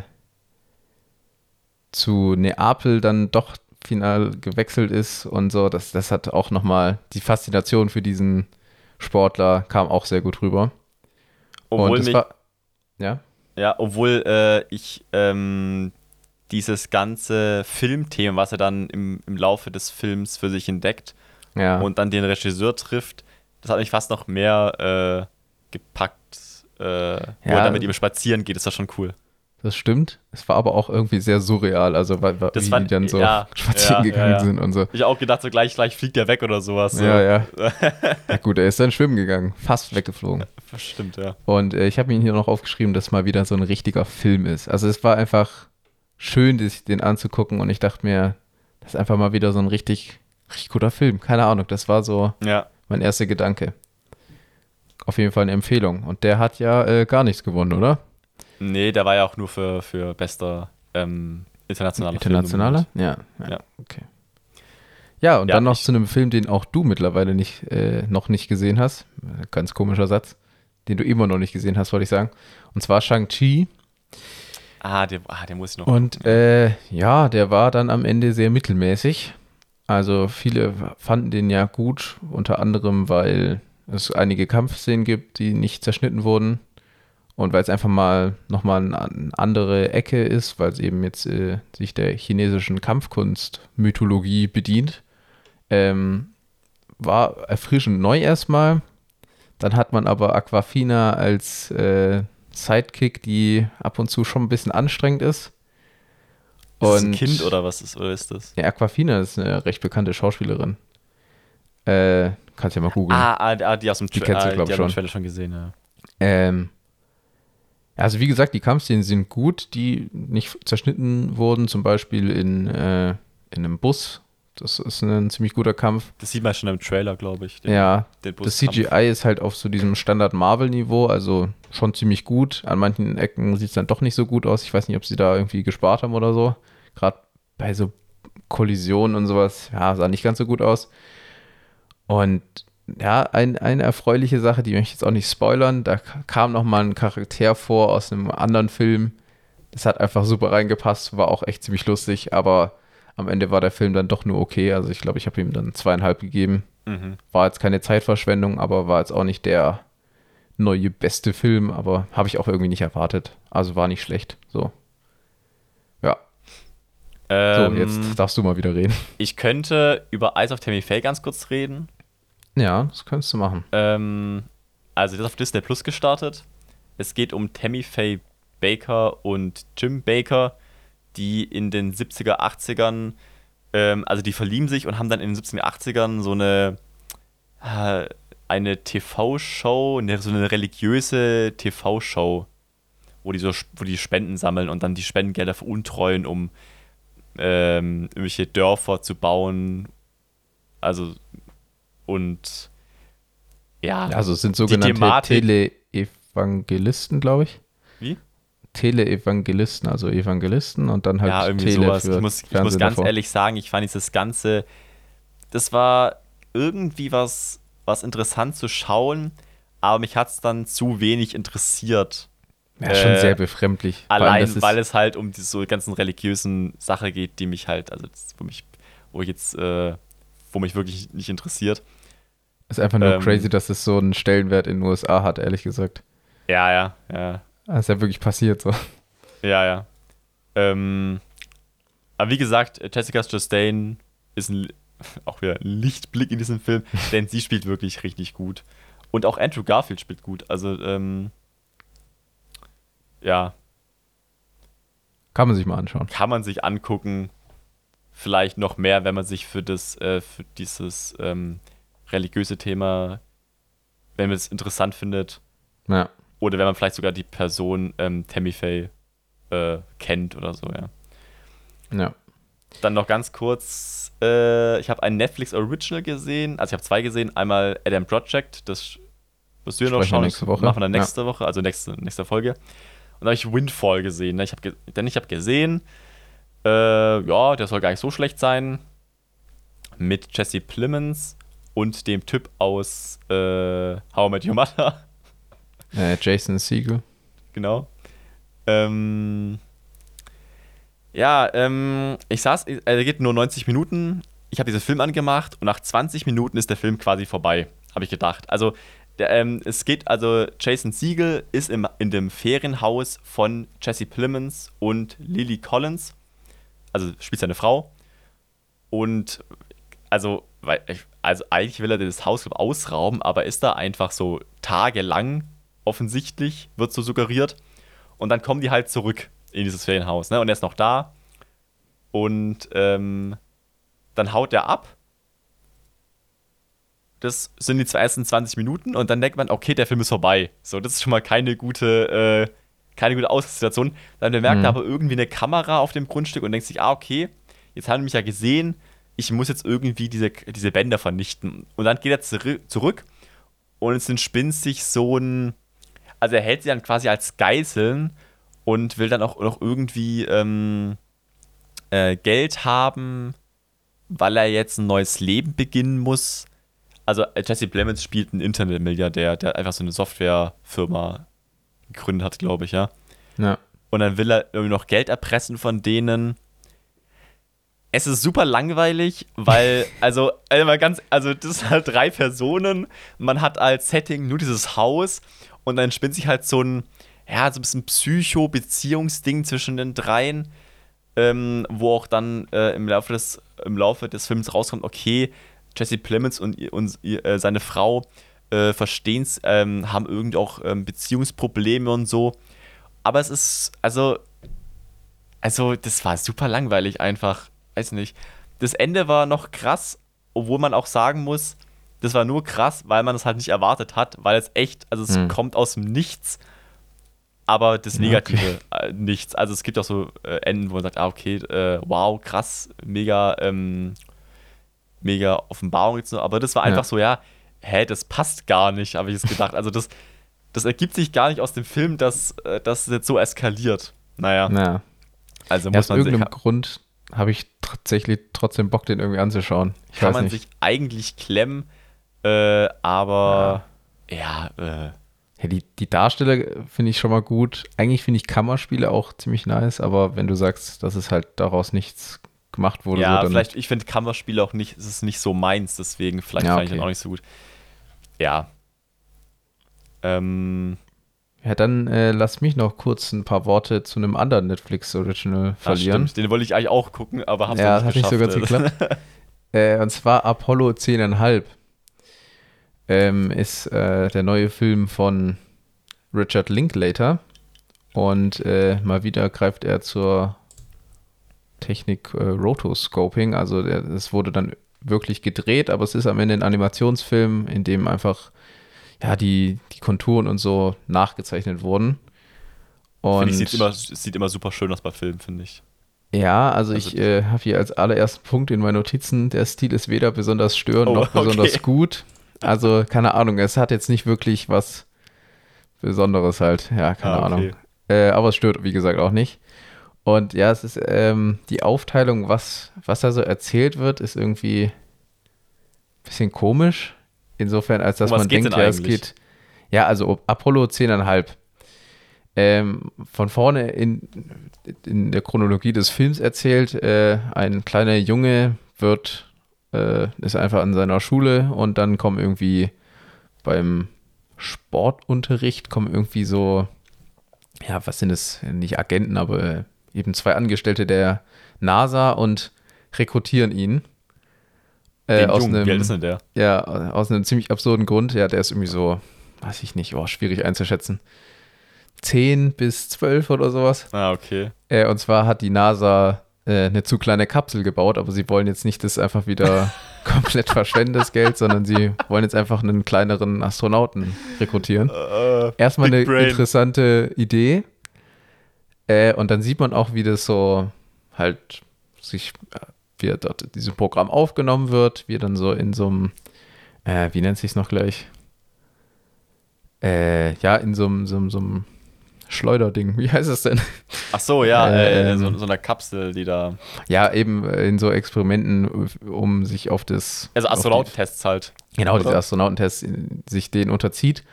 zu Neapel dann doch final gewechselt ist und so, das, das hat auch nochmal die Faszination für diesen Sportler kam auch sehr gut rüber. Obwohl mich, war, ja, ja, obwohl äh, ich ähm, dieses ganze Filmthema, was er dann im, im Laufe des Films für sich entdeckt ja, und dann den Regisseur trifft, das hat mich fast noch mehr äh, gepackt, äh, wo Ja. er dann mit ihm spazieren geht, ist das schon cool. Das stimmt. Es war aber auch irgendwie sehr surreal, also weil, weil, Das wie fand- die dann so ja, spazieren ja, gegangen ja, sind und so. Ich auch gedacht, so gleich, gleich fliegt er weg oder sowas. so. Ja, ja. Ja gut, er ist dann schwimmen gegangen, fast weggeflogen. Stimmt, ja. Und äh, ich habe mir hier noch aufgeschrieben, dass mal wieder so ein richtiger Film ist. Also es war einfach schön, sich den anzugucken und ich dachte mir, das ist einfach mal wieder so ein richtig, richtig guter Film. Keine Ahnung, das war so mein erster Gedanke. auf jeden Fall eine Empfehlung. Und der hat ja äh, gar nichts gewonnen, oder? Nee, der war ja auch nur für, für bester ähm, internationaler Internationaler? Ja, ja, Ja. Okay. Ja, und Ja, dann noch zu einem Film, den auch du mittlerweile nicht, äh, noch nicht gesehen hast. Äh, Ganz komischer Satz. Den du immer noch nicht gesehen hast, wollte ich sagen. Und zwar Shang-Chi. Ah, den, ah, den muss ich noch. Und äh, ja, der war dann am Ende sehr mittelmäßig. Also viele fanden den ja gut, unter anderem, weil es einige Kampfszenen gibt, die nicht zerschnitten wurden. Und weil es einfach mal nochmal eine an- andere Ecke ist, weil es eben jetzt äh, sich der chinesischen Kampfkunst-Mythologie bedient. Ähm, war erfrischend neu erstmal. Dann hat man aber Aquafina als äh, Sidekick, die ab und zu schon ein bisschen anstrengend ist. ist das ein Kind oder was ist, oder ist das? Ja, Aquafina ist eine recht bekannte Schauspielerin. Äh, kannst ja mal googeln. Ah, ah, die aus dem Die Tra- kennst du, ah, die ich, schon. Trailer schon gesehen, ja. Ähm, also wie gesagt, die Kampfszenen sind gut, die nicht zerschnitten wurden, zum Beispiel in, äh, in einem Bus. Das ist ein ziemlich guter Kampf. Das sieht man schon im Trailer, glaube ich. den- ja, den das. CGI ist halt auf so diesem Standard-Marvel-Niveau, also schon ziemlich gut. An manchen Ecken sieht es dann doch nicht so gut aus. Ich weiß nicht, ob sie da irgendwie gespart haben oder so. Gerade bei so Kollisionen und sowas, ja, sah nicht ganz so gut aus. Und ja, ein, eine erfreuliche Sache, die möchte ich jetzt auch nicht spoilern. Da kam noch mal ein Charakter vor aus einem anderen Film. Das hat einfach super reingepasst, war auch echt ziemlich lustig, aber am Ende war der Film dann doch nur okay. Also ich glaube, ich habe ihm dann zweieinhalb gegeben. Mhm. War jetzt keine Zeitverschwendung, aber war jetzt auch nicht der neue beste Film, aber habe ich auch irgendwie nicht erwartet. Also war nicht schlecht. So. Ja, so, Ähm, jetzt darfst du mal wieder reden. Ich könnte über Eyes of Tammy Faye ganz kurz reden. Ja, das könntest du machen. Ähm, also, das ist auf Disney Plus gestartet. Es geht um Tammy Faye Baker und Jim Baker, die in den 70er, 80ern, ähm, also die verlieben sich und haben dann in den 70er, 80ern so eine, äh, eine TV-Show, eine, so eine religiöse TV-Show, wo die so wo die Spenden sammeln und dann die Spendengelder veruntreuen, um ähm, irgendwelche Dörfer zu bauen. Also und ja, Also es sind sogenannte Tele-Evangelisten, glaube ich. Wie? Tele-Evangelisten, also Evangelisten und dann halt ja, irgendwie Tele sowas. für Ich muss, ich muss ganz davor. ehrlich sagen, ich fand dieses Ganze, das war irgendwie was, was interessant zu schauen, aber mich hat es dann zu wenig interessiert. Ja, schon äh, sehr befremdlich. Allem, Allein, ist- weil es halt um diese so ganzen religiösen Sache geht, die mich halt, also wo mich, wo ich jetzt, äh, wo mich wirklich nicht interessiert. Ist einfach nur ähm, crazy, dass es so einen Stellenwert in den USA hat, ehrlich gesagt. Ja, ja, ja. Das ist ja wirklich passiert so. Ja, ja. Ähm, aber wie gesagt, Jessica Chastain ist ein, auch wieder ein Lichtblick in diesem Film, denn sie spielt wirklich richtig gut. Und auch Andrew Garfield spielt gut. Also, ähm, ja, Kann man sich mal anschauen. kann man sich angucken. Vielleicht noch mehr, wenn man sich für das, äh, für dieses ähm, religiöse Thema, wenn man es interessant findet. Ja. Oder wenn man vielleicht sogar die Person ähm, Tammy Faye äh, kennt oder so, ja. Ja. Dann noch ganz kurz, äh, ich habe ein Netflix Original gesehen, also ich habe zwei gesehen, einmal Adam Project, das wirst du ja noch schauen, nächste Woche. machen wir dann nächste Woche, also nächste, nächste Folge. Und dann habe ich Windfall gesehen, ne? ich hab ge denn ich habe gesehen, äh, ja, der soll gar nicht so schlecht sein, mit Jesse Plemons und dem Typ aus äh, How I Met Your Mother. Äh, Jason Siegel. genau. Ähm, ja, ähm, ich saß, äh, der geht nur 90 Minuten. Ich habe diesen Film angemacht und nach 20 Minuten ist der Film quasi vorbei, habe ich gedacht. Also, der, ähm, es geht, also Jason Siegel ist im, in dem Ferienhaus von Jesse Plemons und Lily Collins. Also spielt seine Frau. Und also, weil, also eigentlich will er das Haus glaub, ausrauben, aber ist da einfach so tagelang offensichtlich, wird so suggeriert. Und dann kommen die halt zurück in dieses Ferienhaus, ne? Und er ist noch da. Und ähm, dann haut er ab. Das sind die zwei ersten 20 Minuten und dann denkt man, okay, der Film ist vorbei. So, das ist schon mal keine gute, äh, keine gute Ausgangssituation. Dann bemerkt Mhm. er aber irgendwie eine Kamera auf dem Grundstück und denkt sich, ah, okay, jetzt haben die mich ja gesehen, ich muss jetzt irgendwie diese, diese Bänder vernichten. Und dann geht er zurü- zurück und es entspinnt sich so ein. Also er hält sie dann quasi als Geiseln und will dann auch noch irgendwie ähm, äh, Geld haben, weil er jetzt ein neues Leben beginnen muss. Also äh, Jesse Plemons spielt einen Internetmilliardär, der einfach so eine Softwarefirma gegründet hat, glaube ich, ja. Ja. Und dann will er irgendwie noch Geld erpressen von denen. Es ist super langweilig, weil, also, also ganz, also das sind halt drei Personen. Man hat als Setting nur dieses Haus und dann spinnt sich halt so ein, ja, so ein bisschen Psycho-Beziehungsding zwischen den dreien, ähm, wo auch dann äh, im, Laufe des, im Laufe des Films rauskommt, okay, Jesse Plemons und, und äh, seine Frau äh, verstehen es, ähm, haben irgendwie auch ähm, Beziehungsprobleme und so. Aber es ist, also, also, das war super langweilig einfach. Weiß nicht. Das Ende war noch krass, obwohl man auch sagen muss, das war nur krass, weil man es halt nicht erwartet hat, weil es echt, also es Hm. kommt aus dem Nichts, aber das Negative Okay. äh, nichts. Also es gibt auch so äh, Enden, wo man sagt, ah, okay, äh, wow, krass, mega, ähm, mega Offenbarung jetzt, so. aber das war einfach Ja. so, ja, hä, das passt gar nicht, habe ich es gedacht. Also das, das ergibt sich gar nicht aus dem Film, dass äh, das jetzt so eskaliert. Naja, Naja. also Ja, muss aus man irgendeinem Grund habe ich tatsächlich trotzdem Bock, den irgendwie anzuschauen. Ich kann man nicht. sich eigentlich klemmen, äh, aber ja, äh, Ja, die, die Darsteller finde ich schon mal gut. Eigentlich finde ich Kammerspiele auch ziemlich nice, aber wenn du sagst, dass es halt daraus nichts gemacht wurde, ja, so, dann vielleicht, ich finde Kammerspiele auch nicht, es ist nicht so meins, deswegen vielleicht Ja, fand ich okay. den auch nicht so gut. Ja. Ähm, Ja, dann äh, lass mich noch kurz ein paar Worte zu einem anderen Netflix-Original verlieren. stimmt, den wollte ich eigentlich auch gucken, aber hab's ja, noch hat nicht nicht so ganz geschafft. geklappt. äh, und zwar Apollo 10,5 ähm, ist äh, der neue Film von Richard Linklater. Und äh, mal wieder greift er zur Technik äh, Rotoscoping. Also es wurde dann wirklich gedreht, aber es ist am Ende ein Animationsfilm, in dem einfach ja, die, die Konturen und so nachgezeichnet wurden. Und ich, sieht immer, sieht immer super schön aus bei Filmen, finde ich. ja, also, Also ich äh, habe hier als allerersten Punkt in meinen Notizen, der Stil ist weder besonders störend Oh, noch besonders okay. gut. Also, keine Ahnung, es hat jetzt nicht wirklich was Besonderes halt. Ja, keine Ah, okay. Ahnung. Äh, aber es stört, wie gesagt, auch nicht. Und ja, es ist ähm, die Aufteilung, was, was da so erzählt wird, ist irgendwie ein bisschen komisch. Insofern, als dass Um man denkt, ja, es geht. Ja, also Apollo 10,5. Ähm, von vorne in, in der Chronologie des Films erzählt, äh, ein kleiner Junge wird, äh, ist einfach an seiner Schule und dann kommen irgendwie beim Sportunterricht kommen irgendwie so, ja, was sind es? Nicht Agenten, aber eben zwei Angestellte der NASA und rekrutieren ihn. Äh, aus Jungen, wie alt einem, ist denn der? ja, aus einem ziemlich absurden Grund. Ja, der ist irgendwie so, weiß ich nicht, oh, schwierig einzuschätzen. 10 bis 12 oder sowas. Ah, okay. Äh, und zwar hat die NASA äh, eine zu kleine Kapsel gebaut, aber sie wollen jetzt nicht das einfach wieder komplett verschwenden, das Geld, sondern sie wollen jetzt einfach einen kleineren Astronauten rekrutieren. Äh, Erstmal Big eine Brain. interessante Idee. Äh, und dann sieht man auch, wie das so halt sich, wie dort dieses Programm aufgenommen wird, wie dann so in so einem, äh, wie nennt sich noch gleich? Äh, ja, in so einem, so einem, so einem Schleuderding. Wie heißt es denn? Ach so, ja, äh, Ähm, so, so eine Kapsel, die da. Ja, eben äh, in so Experimenten, um sich auf das. Also Astronautentests halt. Genau, diese Oder? Astronautentest in- sich den unterzieht.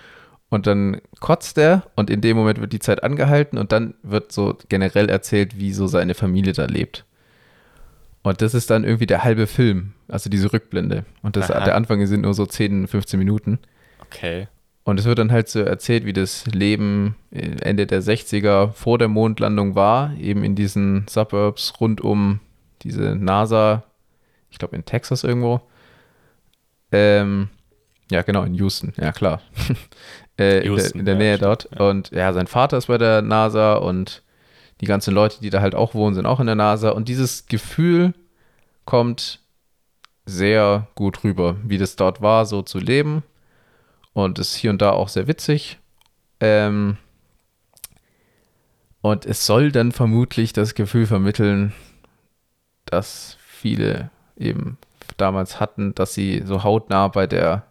Und dann kotzt er und in dem Moment wird die Zeit angehalten und dann wird so generell erzählt, wie so seine Familie da lebt. Und das ist dann irgendwie der halbe Film, also diese Rückblende. Und das, Aha. der Anfang sind nur so 10, 15 Minuten. Okay. Und es wird dann halt so erzählt, wie das Leben Ende der 60er vor der Mondlandung war, eben in diesen Suburbs rund um diese NASA, ich glaube in Texas irgendwo. Ähm, ja, genau, in Houston, ja klar. äh, in, der, Houston, in der ja, Nähe stimmt, dort. ja. Und ja, sein Vater ist bei der NASA und die ganzen Leute, die da halt auch wohnen, sind auch in der NASA. Und dieses Gefühl kommt sehr gut rüber, wie das dort war, so zu leben. Und ist hier und da auch sehr witzig. Ähm, und es soll dann vermutlich das Gefühl vermitteln, dass viele eben damals hatten, dass sie so hautnah bei der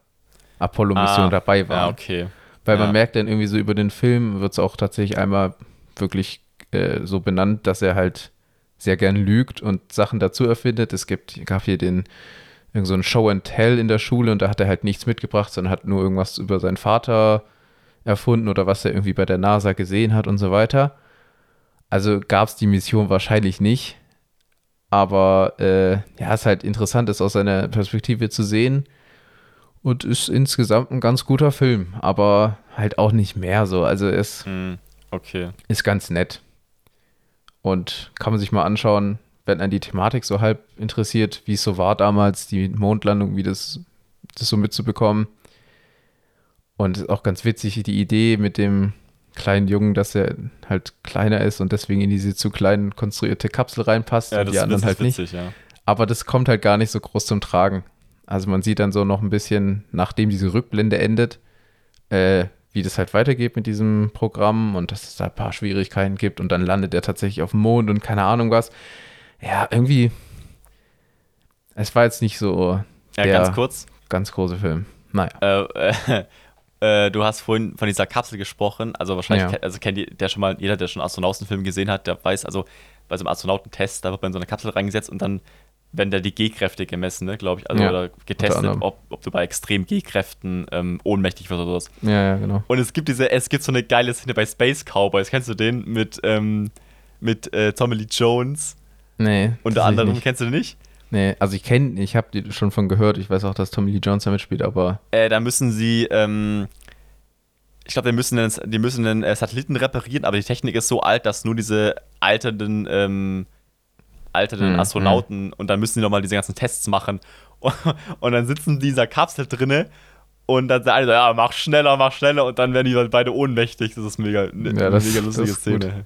Apollo-Mission Ah, dabei waren. Ja, okay. Weil Ja. man merkt dann irgendwie so über den Film, wird es auch tatsächlich einmal wirklich äh, so benannt, dass er halt sehr gern lügt und Sachen dazu erfindet. Es gibt, gab hier den irgend so ein Show and Tell in der Schule und da hat er halt nichts mitgebracht, sondern hat nur irgendwas über seinen Vater erfunden oder was er irgendwie bei der NASA gesehen hat und so weiter. Also gab es die Mission wahrscheinlich nicht. Aber äh, ja, ist halt interessant, das aus seiner Perspektive zu sehen. Und ist insgesamt ein ganz guter Film, aber halt auch nicht mehr so. Also es Hm, okay. ist ganz nett. Und kann man sich mal anschauen, wenn einen die Thematik so halb interessiert, wie es so war damals, die Mondlandung, wie das, das so mitzubekommen. Und ist auch ganz witzig, die Idee mit dem kleinen Jungen, dass er halt kleiner ist und deswegen in diese zu klein konstruierte Kapsel reinpasst Ja, und die ist anderen halt nicht. witzig, ja. Aber das kommt halt gar nicht so groß zum Tragen. Also man sieht dann so noch ein bisschen, nachdem diese Rückblende endet, äh, wie das halt weitergeht mit diesem Programm und dass es da ein paar Schwierigkeiten gibt und dann landet er tatsächlich auf dem Mond und keine Ahnung was. Ja, irgendwie, es war jetzt nicht so Ja, der ganz kurz. ganz große Film. Naja. Äh, äh, äh, du hast vorhin von dieser Kapsel gesprochen. Also wahrscheinlich, Ja. kennt- also kennt ihr- der schon mal, jeder, der schon einen Astronautenfilm gesehen hat, der weiß, also bei so einem Astronautentest, da wird man in so eine Kapsel reingesetzt und dann werden da die G-Kräfte gemessen, ne, glaube ich. Also Ja, oder getestet, ob, ob du bei extrem G-Kräften ähm, ohnmächtig wirst oder sowas. Ja, ja, genau. Und es gibt diese, es gibt so eine geile Szene bei Space Cowboys. Kennst du den mit, ähm, mit äh, Tommy Lee Jones? Nee. Unter anderem, kennst du den nicht? Nee, also ich kenne, ich habe die schon von gehört. Ich weiß auch, dass Tommy Lee Jones da mitspielt, aber Äh, da müssen sie, ähm, ich glaube, die müssen, einen, die müssen einen äh, Satelliten reparieren, aber die Technik ist so alt, dass nur diese alternden, ähm, alternden Hm, Astronauten und dann müssen die nochmal diese ganzen Tests machen. Und, und dann sitzen die in dieser Kapsel drinne und dann sagen so, ja, mach schneller, mach schneller und dann werden die beide ohnmächtig. Das ist mega, eine Ja, das- mega lustige das ist gut. Szene.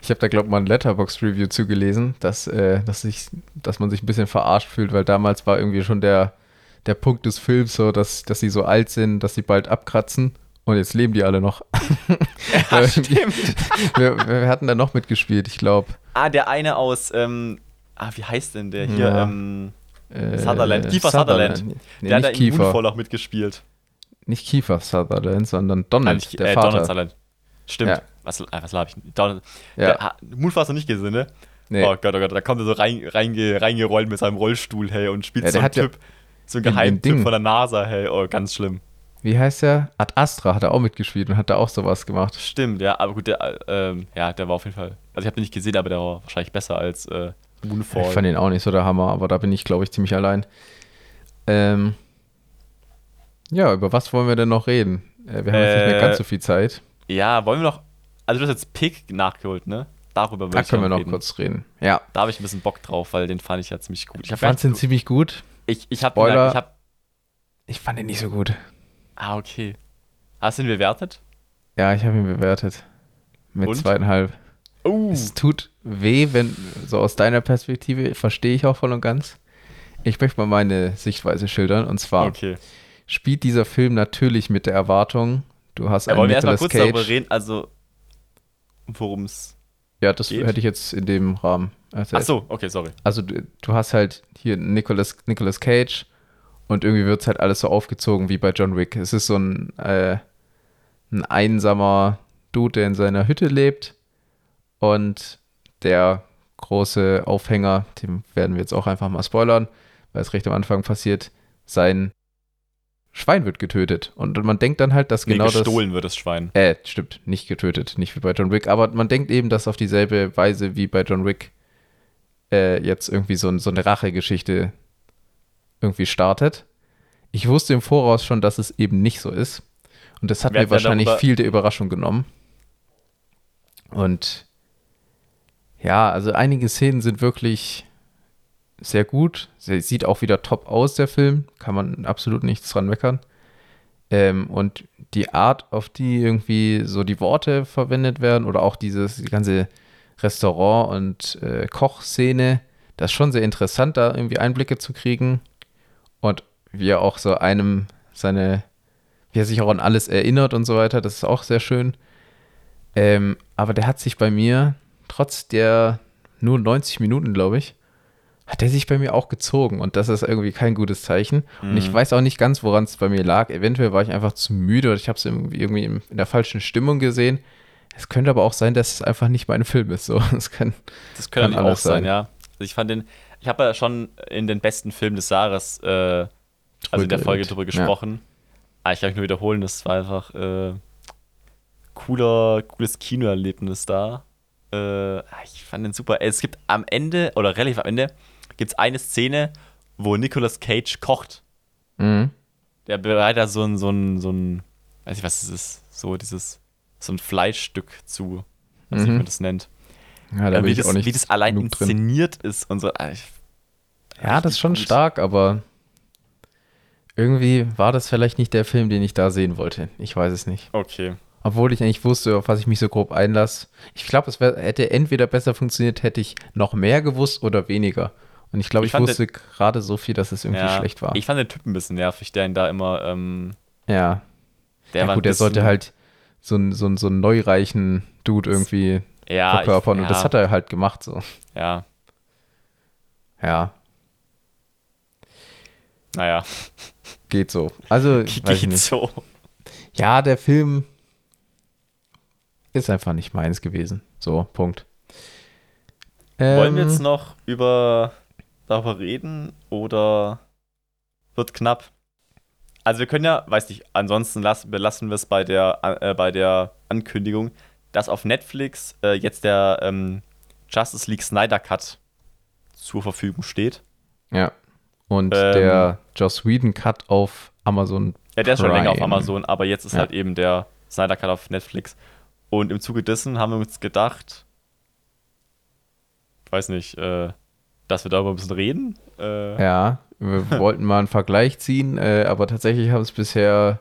Ich habe da, glaube ich, mal ein Letterbox-Review zugelesen, dass, äh, dass, ich, dass man sich ein bisschen verarscht fühlt, weil damals war irgendwie schon der, der Punkt des Films so, dass, dass sie so alt sind, dass sie bald abkratzen und jetzt leben die alle noch. Ja, stimmt. wir, wir hatten da noch mitgespielt, ich glaube. Ah, der eine aus, ähm, ah, wie heißt denn der hier? Ja. Ähm, Äh, Sutherland, Kiefer Sutherland. Nee, der hat da in. Moonfall auch mitgespielt. Nicht Kiefer Sutherland, sondern Donald, Nein, der äh, Vater. Donald Sutherland. Stimmt. Ja. Was, äh, was laber ich? Donald, Ja. der, ah, Moonfall hast du nicht gesehen, ne? Nee. Oh Gott, oh Gott, da kommt er so rein, reinge, reingerollt mit seinem Rollstuhl, hey, und spielt Ja, so einen Typ. so einen Geheimtyp von der NASA, hey, oh, ganz schlimm. Wie heißt der? Ad Astra hat er auch mitgespielt und hat da auch sowas gemacht. Stimmt, ja, aber gut, der, äh, ähm, ja, der war auf jeden Fall, also ich habe den nicht gesehen, aber der war wahrscheinlich besser als äh, Moonfall. Ich fand ihn auch nicht so der Hammer, aber da bin ich, glaube ich, ziemlich allein. Ähm, ja, über was wollen wir denn noch reden? Äh, wir haben jetzt nicht mehr Äh, ganz so viel Zeit. ja, wollen wir noch, also du hast jetzt Pick nachgeholt, ne? Darüber Da können wir noch reden. kurz reden. Ja, Da habe ich ein bisschen Bock drauf, weil den fand ich ja ziemlich gut. Ich fand den ziemlich gut. ich, ich habe ich hab, Ich fand ihn nicht so gut. ah, okay. Hast du ihn bewertet? Ja, ich habe ihn bewertet. Mit Und? zweieinhalb. Oh. Es tut weh, wenn, so aus deiner Perspektive, verstehe ich auch voll und ganz. Ich möchte mal meine Sichtweise schildern. Und zwar Okay. spielt dieser Film natürlich mit der Erwartung, du hast Ja, einen wollen wir erstmal kurz darüber Cage. reden, also worum es. Ja, das geht? hätte ich jetzt in dem Rahmen erzählt. Ach so, okay, sorry. Also du, du hast halt hier Nicolas, Nicolas Cage und irgendwie wird es halt alles so aufgezogen wie bei John Wick. Es ist so ein, äh, ein einsamer Dude, der in seiner Hütte lebt und der große Aufhänger, dem werden wir jetzt auch einfach mal spoilern, weil es recht am Anfang passiert, sein Schwein wird getötet. Und man denkt dann halt, dass Nee, genau das... gestohlen wird das Schwein. Äh, stimmt, nicht getötet, nicht wie bei John Wick, aber man denkt eben, dass auf dieselbe Weise wie bei John Wick äh, jetzt irgendwie so, ein- so eine Rachegeschichte irgendwie startet. Ich wusste im Voraus schon, dass es eben nicht so ist. Und das hat Wir mir wahrscheinlich darüber- viel der Überraschung genommen. Und ja, also einige Szenen sind wirklich sehr gut. Sie sieht auch wieder top aus, der Film. Kann man absolut nichts dran meckern. Ähm, und die Art, auf die irgendwie so die Worte verwendet werden oder auch dieses die ganze Restaurant- und äh, Kochszene, das ist schon sehr interessant, da irgendwie Einblicke zu kriegen. Und wie er auch so einem seine, wie er sich auch an alles erinnert und so weiter, das ist auch sehr schön. Ähm, aber der hat sich bei mir, trotz der nur 90 Minuten, glaube ich, hat er sich bei mir auch gezogen und das ist irgendwie kein gutes Zeichen. Und ich Mhm. weiß auch nicht ganz, woran es bei mir lag. Eventuell war ich einfach zu müde oder ich habe es irgendwie, in der falschen Stimmung gesehen. Es könnte aber auch sein, dass es einfach nicht mein Film ist. So, es kann, Das könnte auch sein, sein. ja. Also ich fand den, ich habe ja schon in den besten Film des Jahres, äh, also in der. Folge drüber Ja. gesprochen. Aber ich kann mich nur wiederholen, das war einfach äh, cooler, cooles Kinoerlebnis da. Äh, ich fand den super. Es gibt am Ende, oder relativ am Ende, gibt es eine Szene, wo Nicolas Cage kocht. Mhm. Der bereitet da so ein, so ein, so ein, weiß ich was es ist, so dieses, so ein Fleischstück zu. Weiß nicht, wie Mhm. man das nennt. Ja, da Äh, bin wie, ich das, auch nicht wie das allein genug drin. inszeniert ist und so. Ah, ich- Ja, das ist schon gut. stark, aber irgendwie war das vielleicht nicht der Film, den ich da sehen wollte. Ich weiß es nicht. Okay. Obwohl ich eigentlich wusste, auf was ich mich so grob einlasse. Ich glaube, es wär, hätte entweder besser funktioniert, hätte ich noch mehr gewusst oder weniger. Und ich glaube, Ich ich, wusste gerade so viel, dass es irgendwie Ja, schlecht war. Ich fand den Typ ein bisschen nervig, der ihn da immer, ähm, ja. der ja war ein gut, der sollte halt so einen so so einen neureichen Dude irgendwie ja, verkörpern. ich, Und das hat er halt gemacht so. Ja, Ja, naja, geht so. Also, geht nicht. so. Ja, der Film ist einfach nicht meins gewesen. So, Punkt. Wollen wir Ähm, jetzt noch über darüber reden oder wird knapp? Also wir können ja, weiß nicht, ansonsten lassen, belassen wir es bei der, äh, bei der Ankündigung, dass auf Netflix äh, jetzt der ähm, Justice League Snyder Cut zur Verfügung steht. Ja. Und Ähm, der Joss Whedon Cut auf Amazon. Ja, der ist schon länger auf Prime. Amazon, aber jetzt ist Ja. halt eben der Snyder Cut auf Netflix. Und im Zuge dessen haben wir uns gedacht, ich weiß nicht, äh, dass wir darüber ein bisschen reden. Äh, Ja, wir wollten mal einen Vergleich ziehen, äh, aber tatsächlich haben es bisher,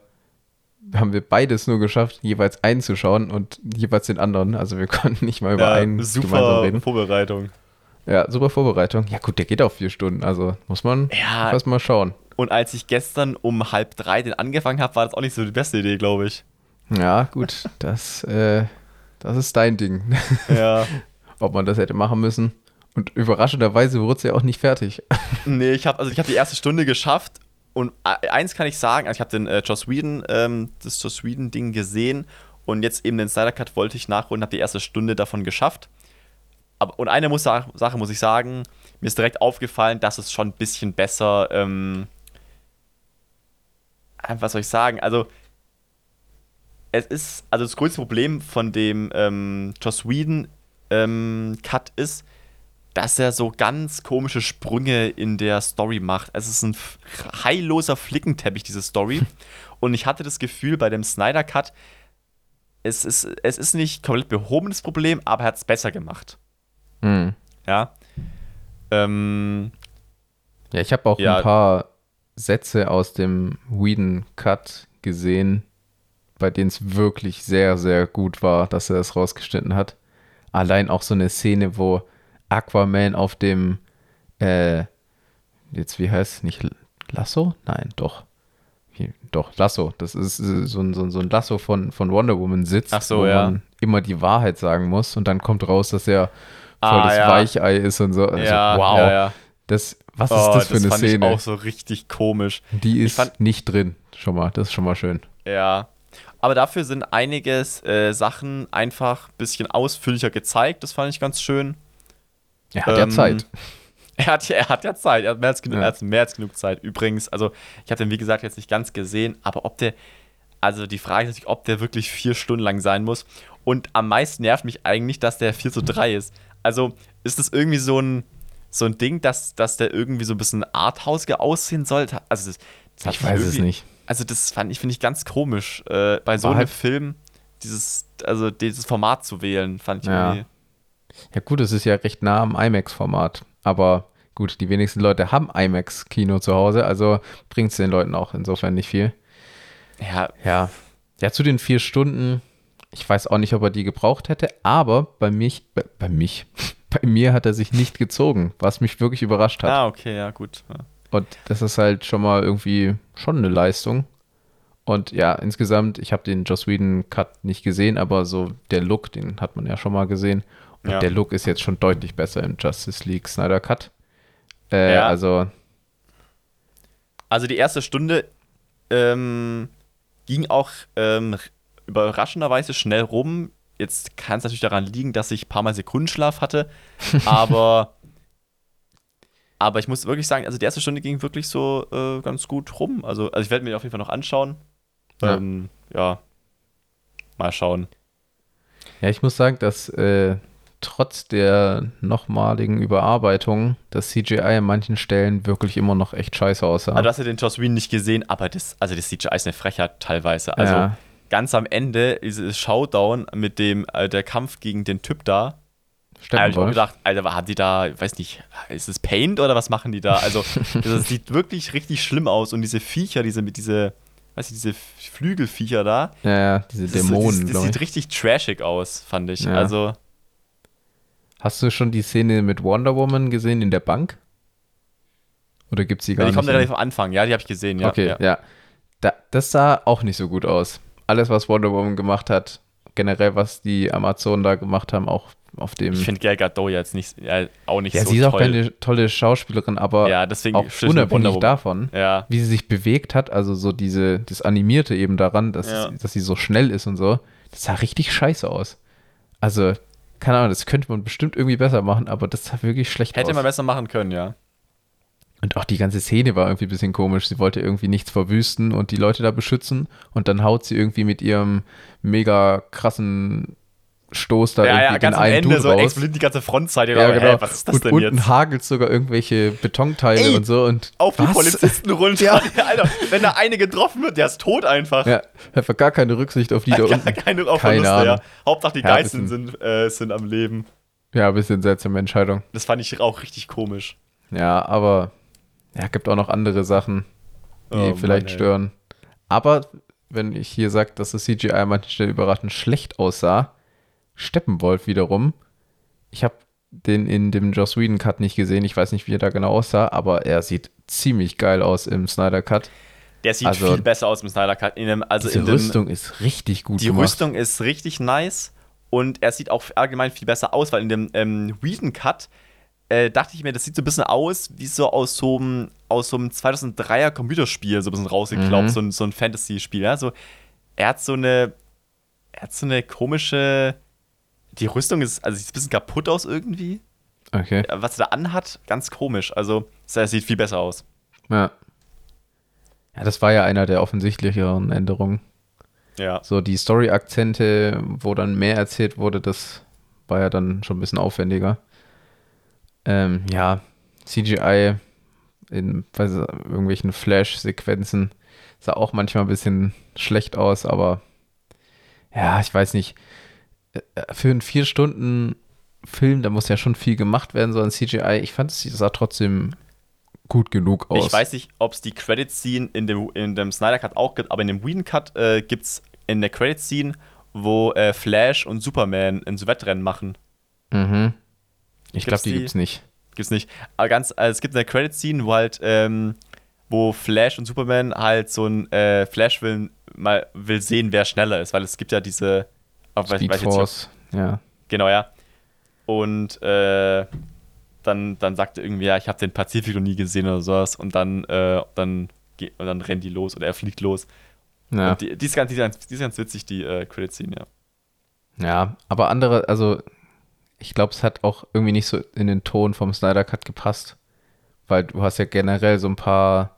haben wir beides nur geschafft, jeweils einen zu schauen und jeweils den anderen. Also wir konnten nicht mal über ja, einen gemeinsam super reden. Vorbereitung. Ja, super Vorbereitung. Ja gut, der geht auch vier Stunden, also muss man Ja. erst mal schauen. Und als ich gestern um halb drei den angefangen habe, war das auch nicht so die beste Idee, glaube ich. Ja, gut, das, äh, das ist dein Ding. Ja. Ob man das hätte machen müssen. Und überraschenderweise wurde es ja auch nicht fertig. nee, ich habe also ich hab die erste Stunde geschafft und e- eins kann ich sagen, also ich habe den äh, Joss Whedon, ähm, das Joss Whedon Ding gesehen und jetzt eben den Snyder Cut wollte ich nachholen, habe die erste Stunde davon geschafft. Aber, und eine muss, Sache muss ich sagen, mir ist direkt aufgefallen, dass es schon ein bisschen besser, ähm, äh, was soll ich sagen, also es ist, also das größte Problem von dem ähm, Joss Whedon ähm, Cut ist, dass er so ganz komische Sprünge in der Story macht. Es ist ein heilloser Flickenteppich, diese Story. Und ich hatte das Gefühl bei dem Snyder Cut, es ist, es ist nicht komplett behobenes Problem, aber er hat es besser gemacht. Hm. Ja. Ähm, Ja, ich habe auch Ja. ein paar Sätze aus dem Whedon Cut gesehen, bei denen es wirklich sehr, sehr gut war, dass er es rausgeschnitten hat. Allein auch so eine Szene, wo Aquaman auf dem, äh, jetzt wie heißt es, nicht Lasso? Nein, doch. Hier, doch, Lasso. Das ist äh, so ein, so ein, so ein Lasso von, von Wonder Woman sitzt, Ach so, wo ja. man immer die Wahrheit sagen muss und dann kommt raus, dass er voll Ah, das ja. Weichei ist und so. Also, ja, wow. ja. Das, was Oh, ist das für eine fand Szene? ich auch so richtig komisch. Die ist fand- nicht drin. Schon mal, das ist schon mal schön. Ja. Aber dafür sind einiges äh, Sachen einfach ein bisschen ausführlicher gezeigt. Das fand ich ganz schön. Er hat ja Ähm, Zeit. Er hat, ja- er hat ja Zeit, er hat mehr als, genug, Ja. hat mehr als genug Zeit. Übrigens, also ich habe den wie gesagt jetzt nicht ganz gesehen, aber ob der, also die Frage ist natürlich, ob der wirklich vier Stunden lang sein muss. Und am meisten nervt mich eigentlich, dass der 4 zu 3 ist. Also ist das irgendwie so ein, so ein Ding, dass, dass der irgendwie so ein bisschen arthausiger aussehen soll? Also das, das Ich weiß es nicht. Also das fand ich, finde ich ganz komisch, äh, bei so einem halt- Film dieses, also dieses Format zu wählen, fand ich Ja. irgendwie. Ja gut, es ist ja recht nah am IMAX-Format. Aber gut, die wenigsten Leute haben IMAX-Kino zu Hause, also bringt es den Leuten auch insofern nicht viel. Ja, Ja. Ja, zu den vier Stunden, ich weiß auch nicht, ob er die gebraucht hätte, aber bei mich, bei, bei mich, bei mir hat er sich nicht gezogen, was mich wirklich überrascht hat. ah, okay, ja, gut. Ja. Und das ist halt schon mal irgendwie schon eine Leistung. Und ja, insgesamt, ich habe den Joss Whedon Cut nicht gesehen, aber so der Look, den hat man ja schon mal gesehen. Und Ja. der Look ist jetzt schon deutlich besser im Justice League Snyder Cut. Äh, Ja. Also, Also die erste Stunde ähm, ging auch ähm, überraschenderweise schnell rum. Jetzt kann es natürlich daran liegen, dass ich ein paar Mal Sekundenschlaf hatte, aber, aber ich muss wirklich sagen, also die erste Stunde ging wirklich so äh, ganz gut rum. Also, also ich werde mir auf jeden Fall noch anschauen. Ja. Ähm, ja. Mal schauen. ja, ich muss sagen, dass äh, trotz der nochmaligen Überarbeitung das CGI an manchen Stellen wirklich immer noch echt scheiße aussah. Also, du hast ja den Joss Whedon nicht gesehen, aber das, also das CGI ist eine Frechheit teilweise. Also ja. ganz am Ende, dieses Showdown mit dem, äh, der Kampf gegen den Typ da, Da habe ich Steppenwolf. gedacht, Alter, haben die da, ich weiß nicht, ist es Paint oder was machen die da? Also, das sieht wirklich richtig schlimm aus und diese Viecher, diese mit diese, weiß ich, diese Flügelviecher da, Ja, ja, diese das, ist Dämonen, das, das glaube sieht ich. richtig trashig aus, fand ich. Ja. Also, Hast du schon die Szene mit Wonder Woman gesehen in der Bank? Oder gibt es die gar die nicht? kommt in- relativ am Anfang, ja, die habe ich gesehen, ja. okay, ja. ja. Da, das sah auch nicht so gut aus. Alles, was Wonder Woman gemacht hat, generell, was die Amazonen da gemacht haben, auch auf dem. Ich finde Gal Gadot jetzt nicht, ja, auch nicht ja, so sie ist auch toll. keine tolle Schauspielerin, aber ja, deswegen auch unabhängig davon, Ja, wie sie sich bewegt hat, also so diese, das Animierte eben daran, dass, Ja. es, dass sie so schnell ist und so, das sah richtig scheiße aus. Also, keine Ahnung, das könnte man bestimmt irgendwie besser machen, aber das sah wirklich schlecht hätte aus. man besser machen können, ja. Und auch die ganze Szene war irgendwie ein bisschen komisch. Sie wollte irgendwie nichts verwüsten und die Leute da beschützen und dann haut sie irgendwie mit ihrem mega krassen Stoß da Ja, irgendwie ja, den ganz am einen Ende Dude so raus. explodiert die ganze Frontseite. Ja, genau. was ist das und denn unten jetzt? hagelt sogar irgendwelche Betonteile Ey, und so und Auf die was? Polizisten runter. Ja. Alter, wenn da eine getroffen wird, der ist tot einfach. Ja, einfach gar keine Rücksicht auf die da unten. keine auf Keine Verluste, ja. Ahnung. Hauptsache die Ja, Geißeln sind, äh, sind am Leben. Ja, ein bisschen seltsame Entscheidung. Das fand ich auch richtig komisch. Ja, aber ja, gibt auch noch andere Sachen, die Oh, vielleicht Mann, stören. Aber wenn ich hier sage, dass das CGI an manchen Stellen überraschend schlecht aussah, Steppenwolf wiederum, ich habe den in dem Joss Whedon Cut nicht gesehen, ich weiß nicht, wie er da genau aussah, aber er sieht ziemlich geil aus im Snyder Cut. Der sieht Also- viel besser aus im Snyder Cut. In dem, also dem, Rüstung ist richtig gut Die gemacht. Rüstung ist richtig nice und er sieht auch allgemein viel besser aus, weil in dem ähm, Whedon Cut äh, dachte ich mir, das sieht so ein bisschen aus wie so aus so einem, aus so einem 2003er Computerspiel, so ein bisschen rausgekloppt, Mhm. so ein, so ein Fantasy-Spiel. Ja? So, er hat so eine, er hat so eine komische, die Rüstung ist, also sieht ein bisschen kaputt aus irgendwie. Okay, Was er da anhat, ganz komisch. Also, es sieht viel besser aus. ja. Ja, das war ja einer der offensichtlicheren Änderungen. Ja. So die Story-Akzente, wo dann mehr erzählt wurde, das war ja dann schon ein bisschen aufwendiger. Ähm, ja, CGI in weiß, irgendwelchen Flash-Sequenzen sah auch manchmal ein bisschen schlecht aus, aber ja, ich weiß nicht. Äh, Für einen vier Stunden Film, da muss ja schon viel gemacht werden, so an CGI. Ich fand, es sah trotzdem gut genug aus. Ich weiß nicht, ob es die Credit-Scene in dem, in dem Snyder Cut auch gibt, aber in dem Whedon Cut äh, gibt es in der Credit-Scene, wo äh, Flash und Superman ein Wettrennen machen. Mhm. Ich glaube, die die? gibt's nicht. Gibt's nicht. Aber ganz, also es gibt eine Credit-Scene, wo halt, ähm, wo Flash und Superman halt so ein äh, Flash will mal will sehen, wer schneller ist, weil es gibt ja diese. Weiß- Speed weiß ob- Force, ja. Genau, ja. Und äh, dann, dann sagt er irgendwie, ja, ich habe den Pazifik noch nie gesehen oder sowas. Und dann, äh, dann, und dann rennt die los oder er fliegt los. Ja. Die, ist ganz, die, ist ganz, die ist ganz witzig, die äh, Credit-Scene, ja. Ja, aber andere, also ich glaube, es hat auch irgendwie nicht so in den Ton vom Snyder Cut gepasst, weil du hast ja generell so ein paar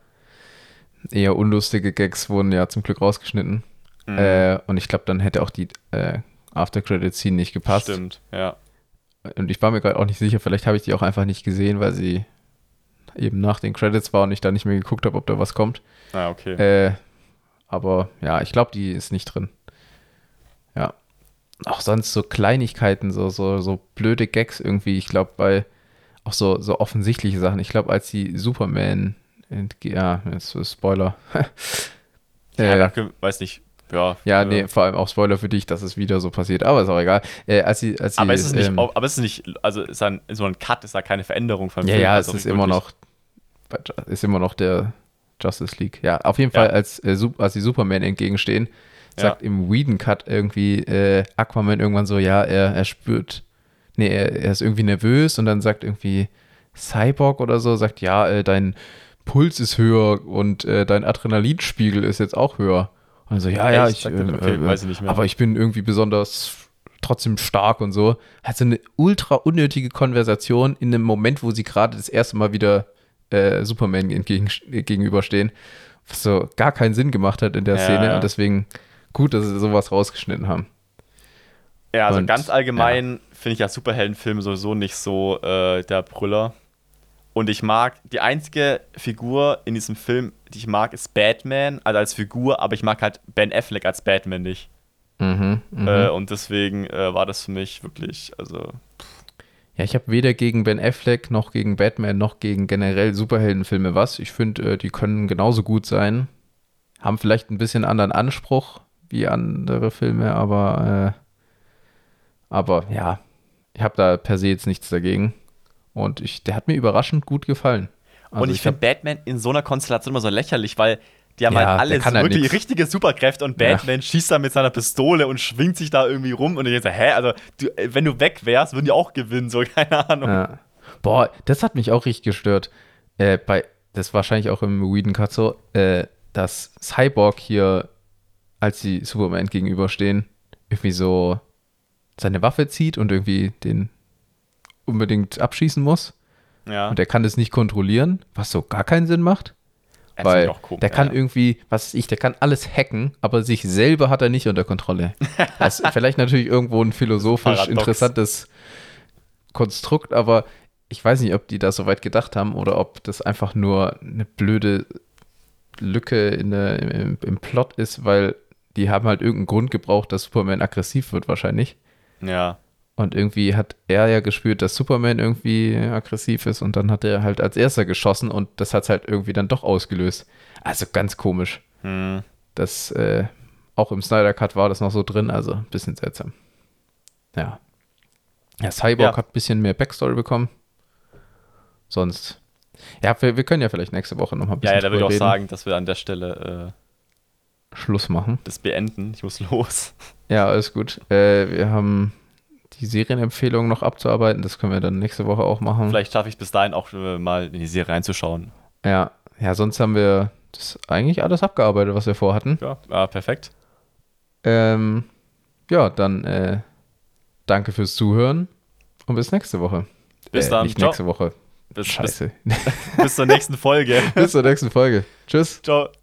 eher unlustige Gags wurden ja zum Glück rausgeschnitten Mhm. äh, und ich glaube, dann hätte auch die äh, After Credit Scene nicht gepasst. Stimmt, ja. Und ich war mir gerade auch nicht sicher, vielleicht habe ich die auch einfach nicht gesehen, weil sie eben nach den Credits war und ich da nicht mehr geguckt habe, ob da was kommt. Ah, okay. Äh, aber ja, ich glaube, die ist nicht drin. Ja. Auch sonst so Kleinigkeiten, so, so, so blöde Gags irgendwie. Ich glaube, bei auch so, so offensichtliche Sachen. Ich glaube, als die Superman, ja, jetzt ist Spoiler. ja, äh, danke, weiß nicht. Ja, ja, äh, nee, vor allem auch Spoiler für dich, dass es wieder so passiert, aber ist auch egal. Äh, als sie, als sie, Aber ist es nicht, ähm, aber ist es nicht, also ist ein, so ein Cut, ist da keine Veränderung von Ja, ja, es also ist immer noch, ist immer noch der Justice League. Ja, auf jeden Fall, Ja. als, äh, als die Superman entgegenstehen, sagt im Whedon Cut irgendwie äh, Aquaman irgendwann so, ja, er, er spürt, nee, er, er ist irgendwie nervös und dann sagt irgendwie Cyborg oder so sagt, ja, äh, dein Puls ist höher und äh, dein Adrenalinspiegel ist jetzt auch höher. Also ja, ja, ich, äh, okay, äh, weiß ich nicht mehr. aber ich bin irgendwie besonders trotzdem stark und so. Hat so eine ultra unnötige Konversation in einem Moment, wo sie gerade das erste Mal wieder äh, Superman entgegen, äh, gegenüberstehen, was so gar keinen Sinn gemacht hat in der Ja, Szene ja. und deswegen gut, dass sie sowas rausgeschnitten haben. Ja, also Und, ganz allgemein finde ich ja Superheldenfilme sowieso nicht so äh, der Brüller. Und ich mag, die einzige Figur in diesem Film, die ich mag, ist Batman, also als Figur, aber ich mag halt Ben Affleck als Batman nicht. Mhm, mhm. Äh, und deswegen äh, war das für mich wirklich, also, Ja, ich habe weder gegen Ben Affleck noch gegen Batman noch gegen generell Superheldenfilme was. Ich finde, äh, die können genauso gut sein. Haben vielleicht ein bisschen anderen Anspruch wie andere Filme, aber, äh, aber ja, ich habe da per se jetzt nichts dagegen. Und ich, der hat mir überraschend gut gefallen. Also und ich, finde hab- Batman in so einer Konstellation immer so lächerlich, weil die haben Ja, halt alle halt wirklich nix. richtige Superkräfte und Ja. Batman schießt da mit seiner Pistole und schwingt sich da irgendwie rum und ich denke, so, hä, also du, äh, wenn du weg wärst, würden die auch gewinnen, so keine Ahnung. Ja. Boah, das hat mich auch richtig gestört. Äh, bei, das wahrscheinlich auch im Whedon Cut so, äh, dass Cyborg hier, als sie Superman gegenüberstehen, irgendwie so seine Waffe zieht und irgendwie den unbedingt abschießen muss. Ja, Und er kann das nicht kontrollieren, was so gar keinen Sinn macht. Das weil komisch, der kann ja. irgendwie, was weiß ich, der kann alles hacken, aber sich selber hat er nicht unter Kontrolle. Das ist vielleicht natürlich irgendwo ein philosophisch interessantes Konstrukt, aber ich weiß nicht, ob die da so weit gedacht haben oder ob das einfach nur eine blöde Lücke in der, im, im Plot ist, weil die haben halt irgendeinen Grund gebraucht, dass Superman aggressiv wird wahrscheinlich. Ja. Und irgendwie hat er ja gespürt, dass Superman irgendwie aggressiv ist und dann hat er halt als erster geschossen und das hat es halt irgendwie dann doch ausgelöst. Also ganz komisch. Hm. Das, äh, auch im Snyder Cut war das noch so drin, also ein bisschen seltsam. Ja. Ja, Cyborg Ja. hat ein bisschen mehr Backstory bekommen. Sonst. Ja, wir, wir können ja vielleicht nächste Woche noch mal ein Ja, bisschen ja, da würde ich auch drüber sagen, dass wir an der Stelle äh, Schluss machen. das beenden. Ich muss los. Ja, alles gut. Äh, wir haben die Serienempfehlungen noch abzuarbeiten. Das können wir dann nächste Woche auch machen. Vielleicht schaffe ich bis dahin auch äh, mal in die Serie reinzuschauen. Ja, ja, sonst haben wir das eigentlich alles abgearbeitet, was wir vorhatten. Ja, ah, perfekt. Ähm, ja, dann äh, danke fürs Zuhören und bis nächste Woche. Bis äh, dann. Nicht Ciao. nächste Woche. Bis, bis, Scheiße. bis zur nächsten Folge. bis zur nächsten Folge. Tschüss. Ciao.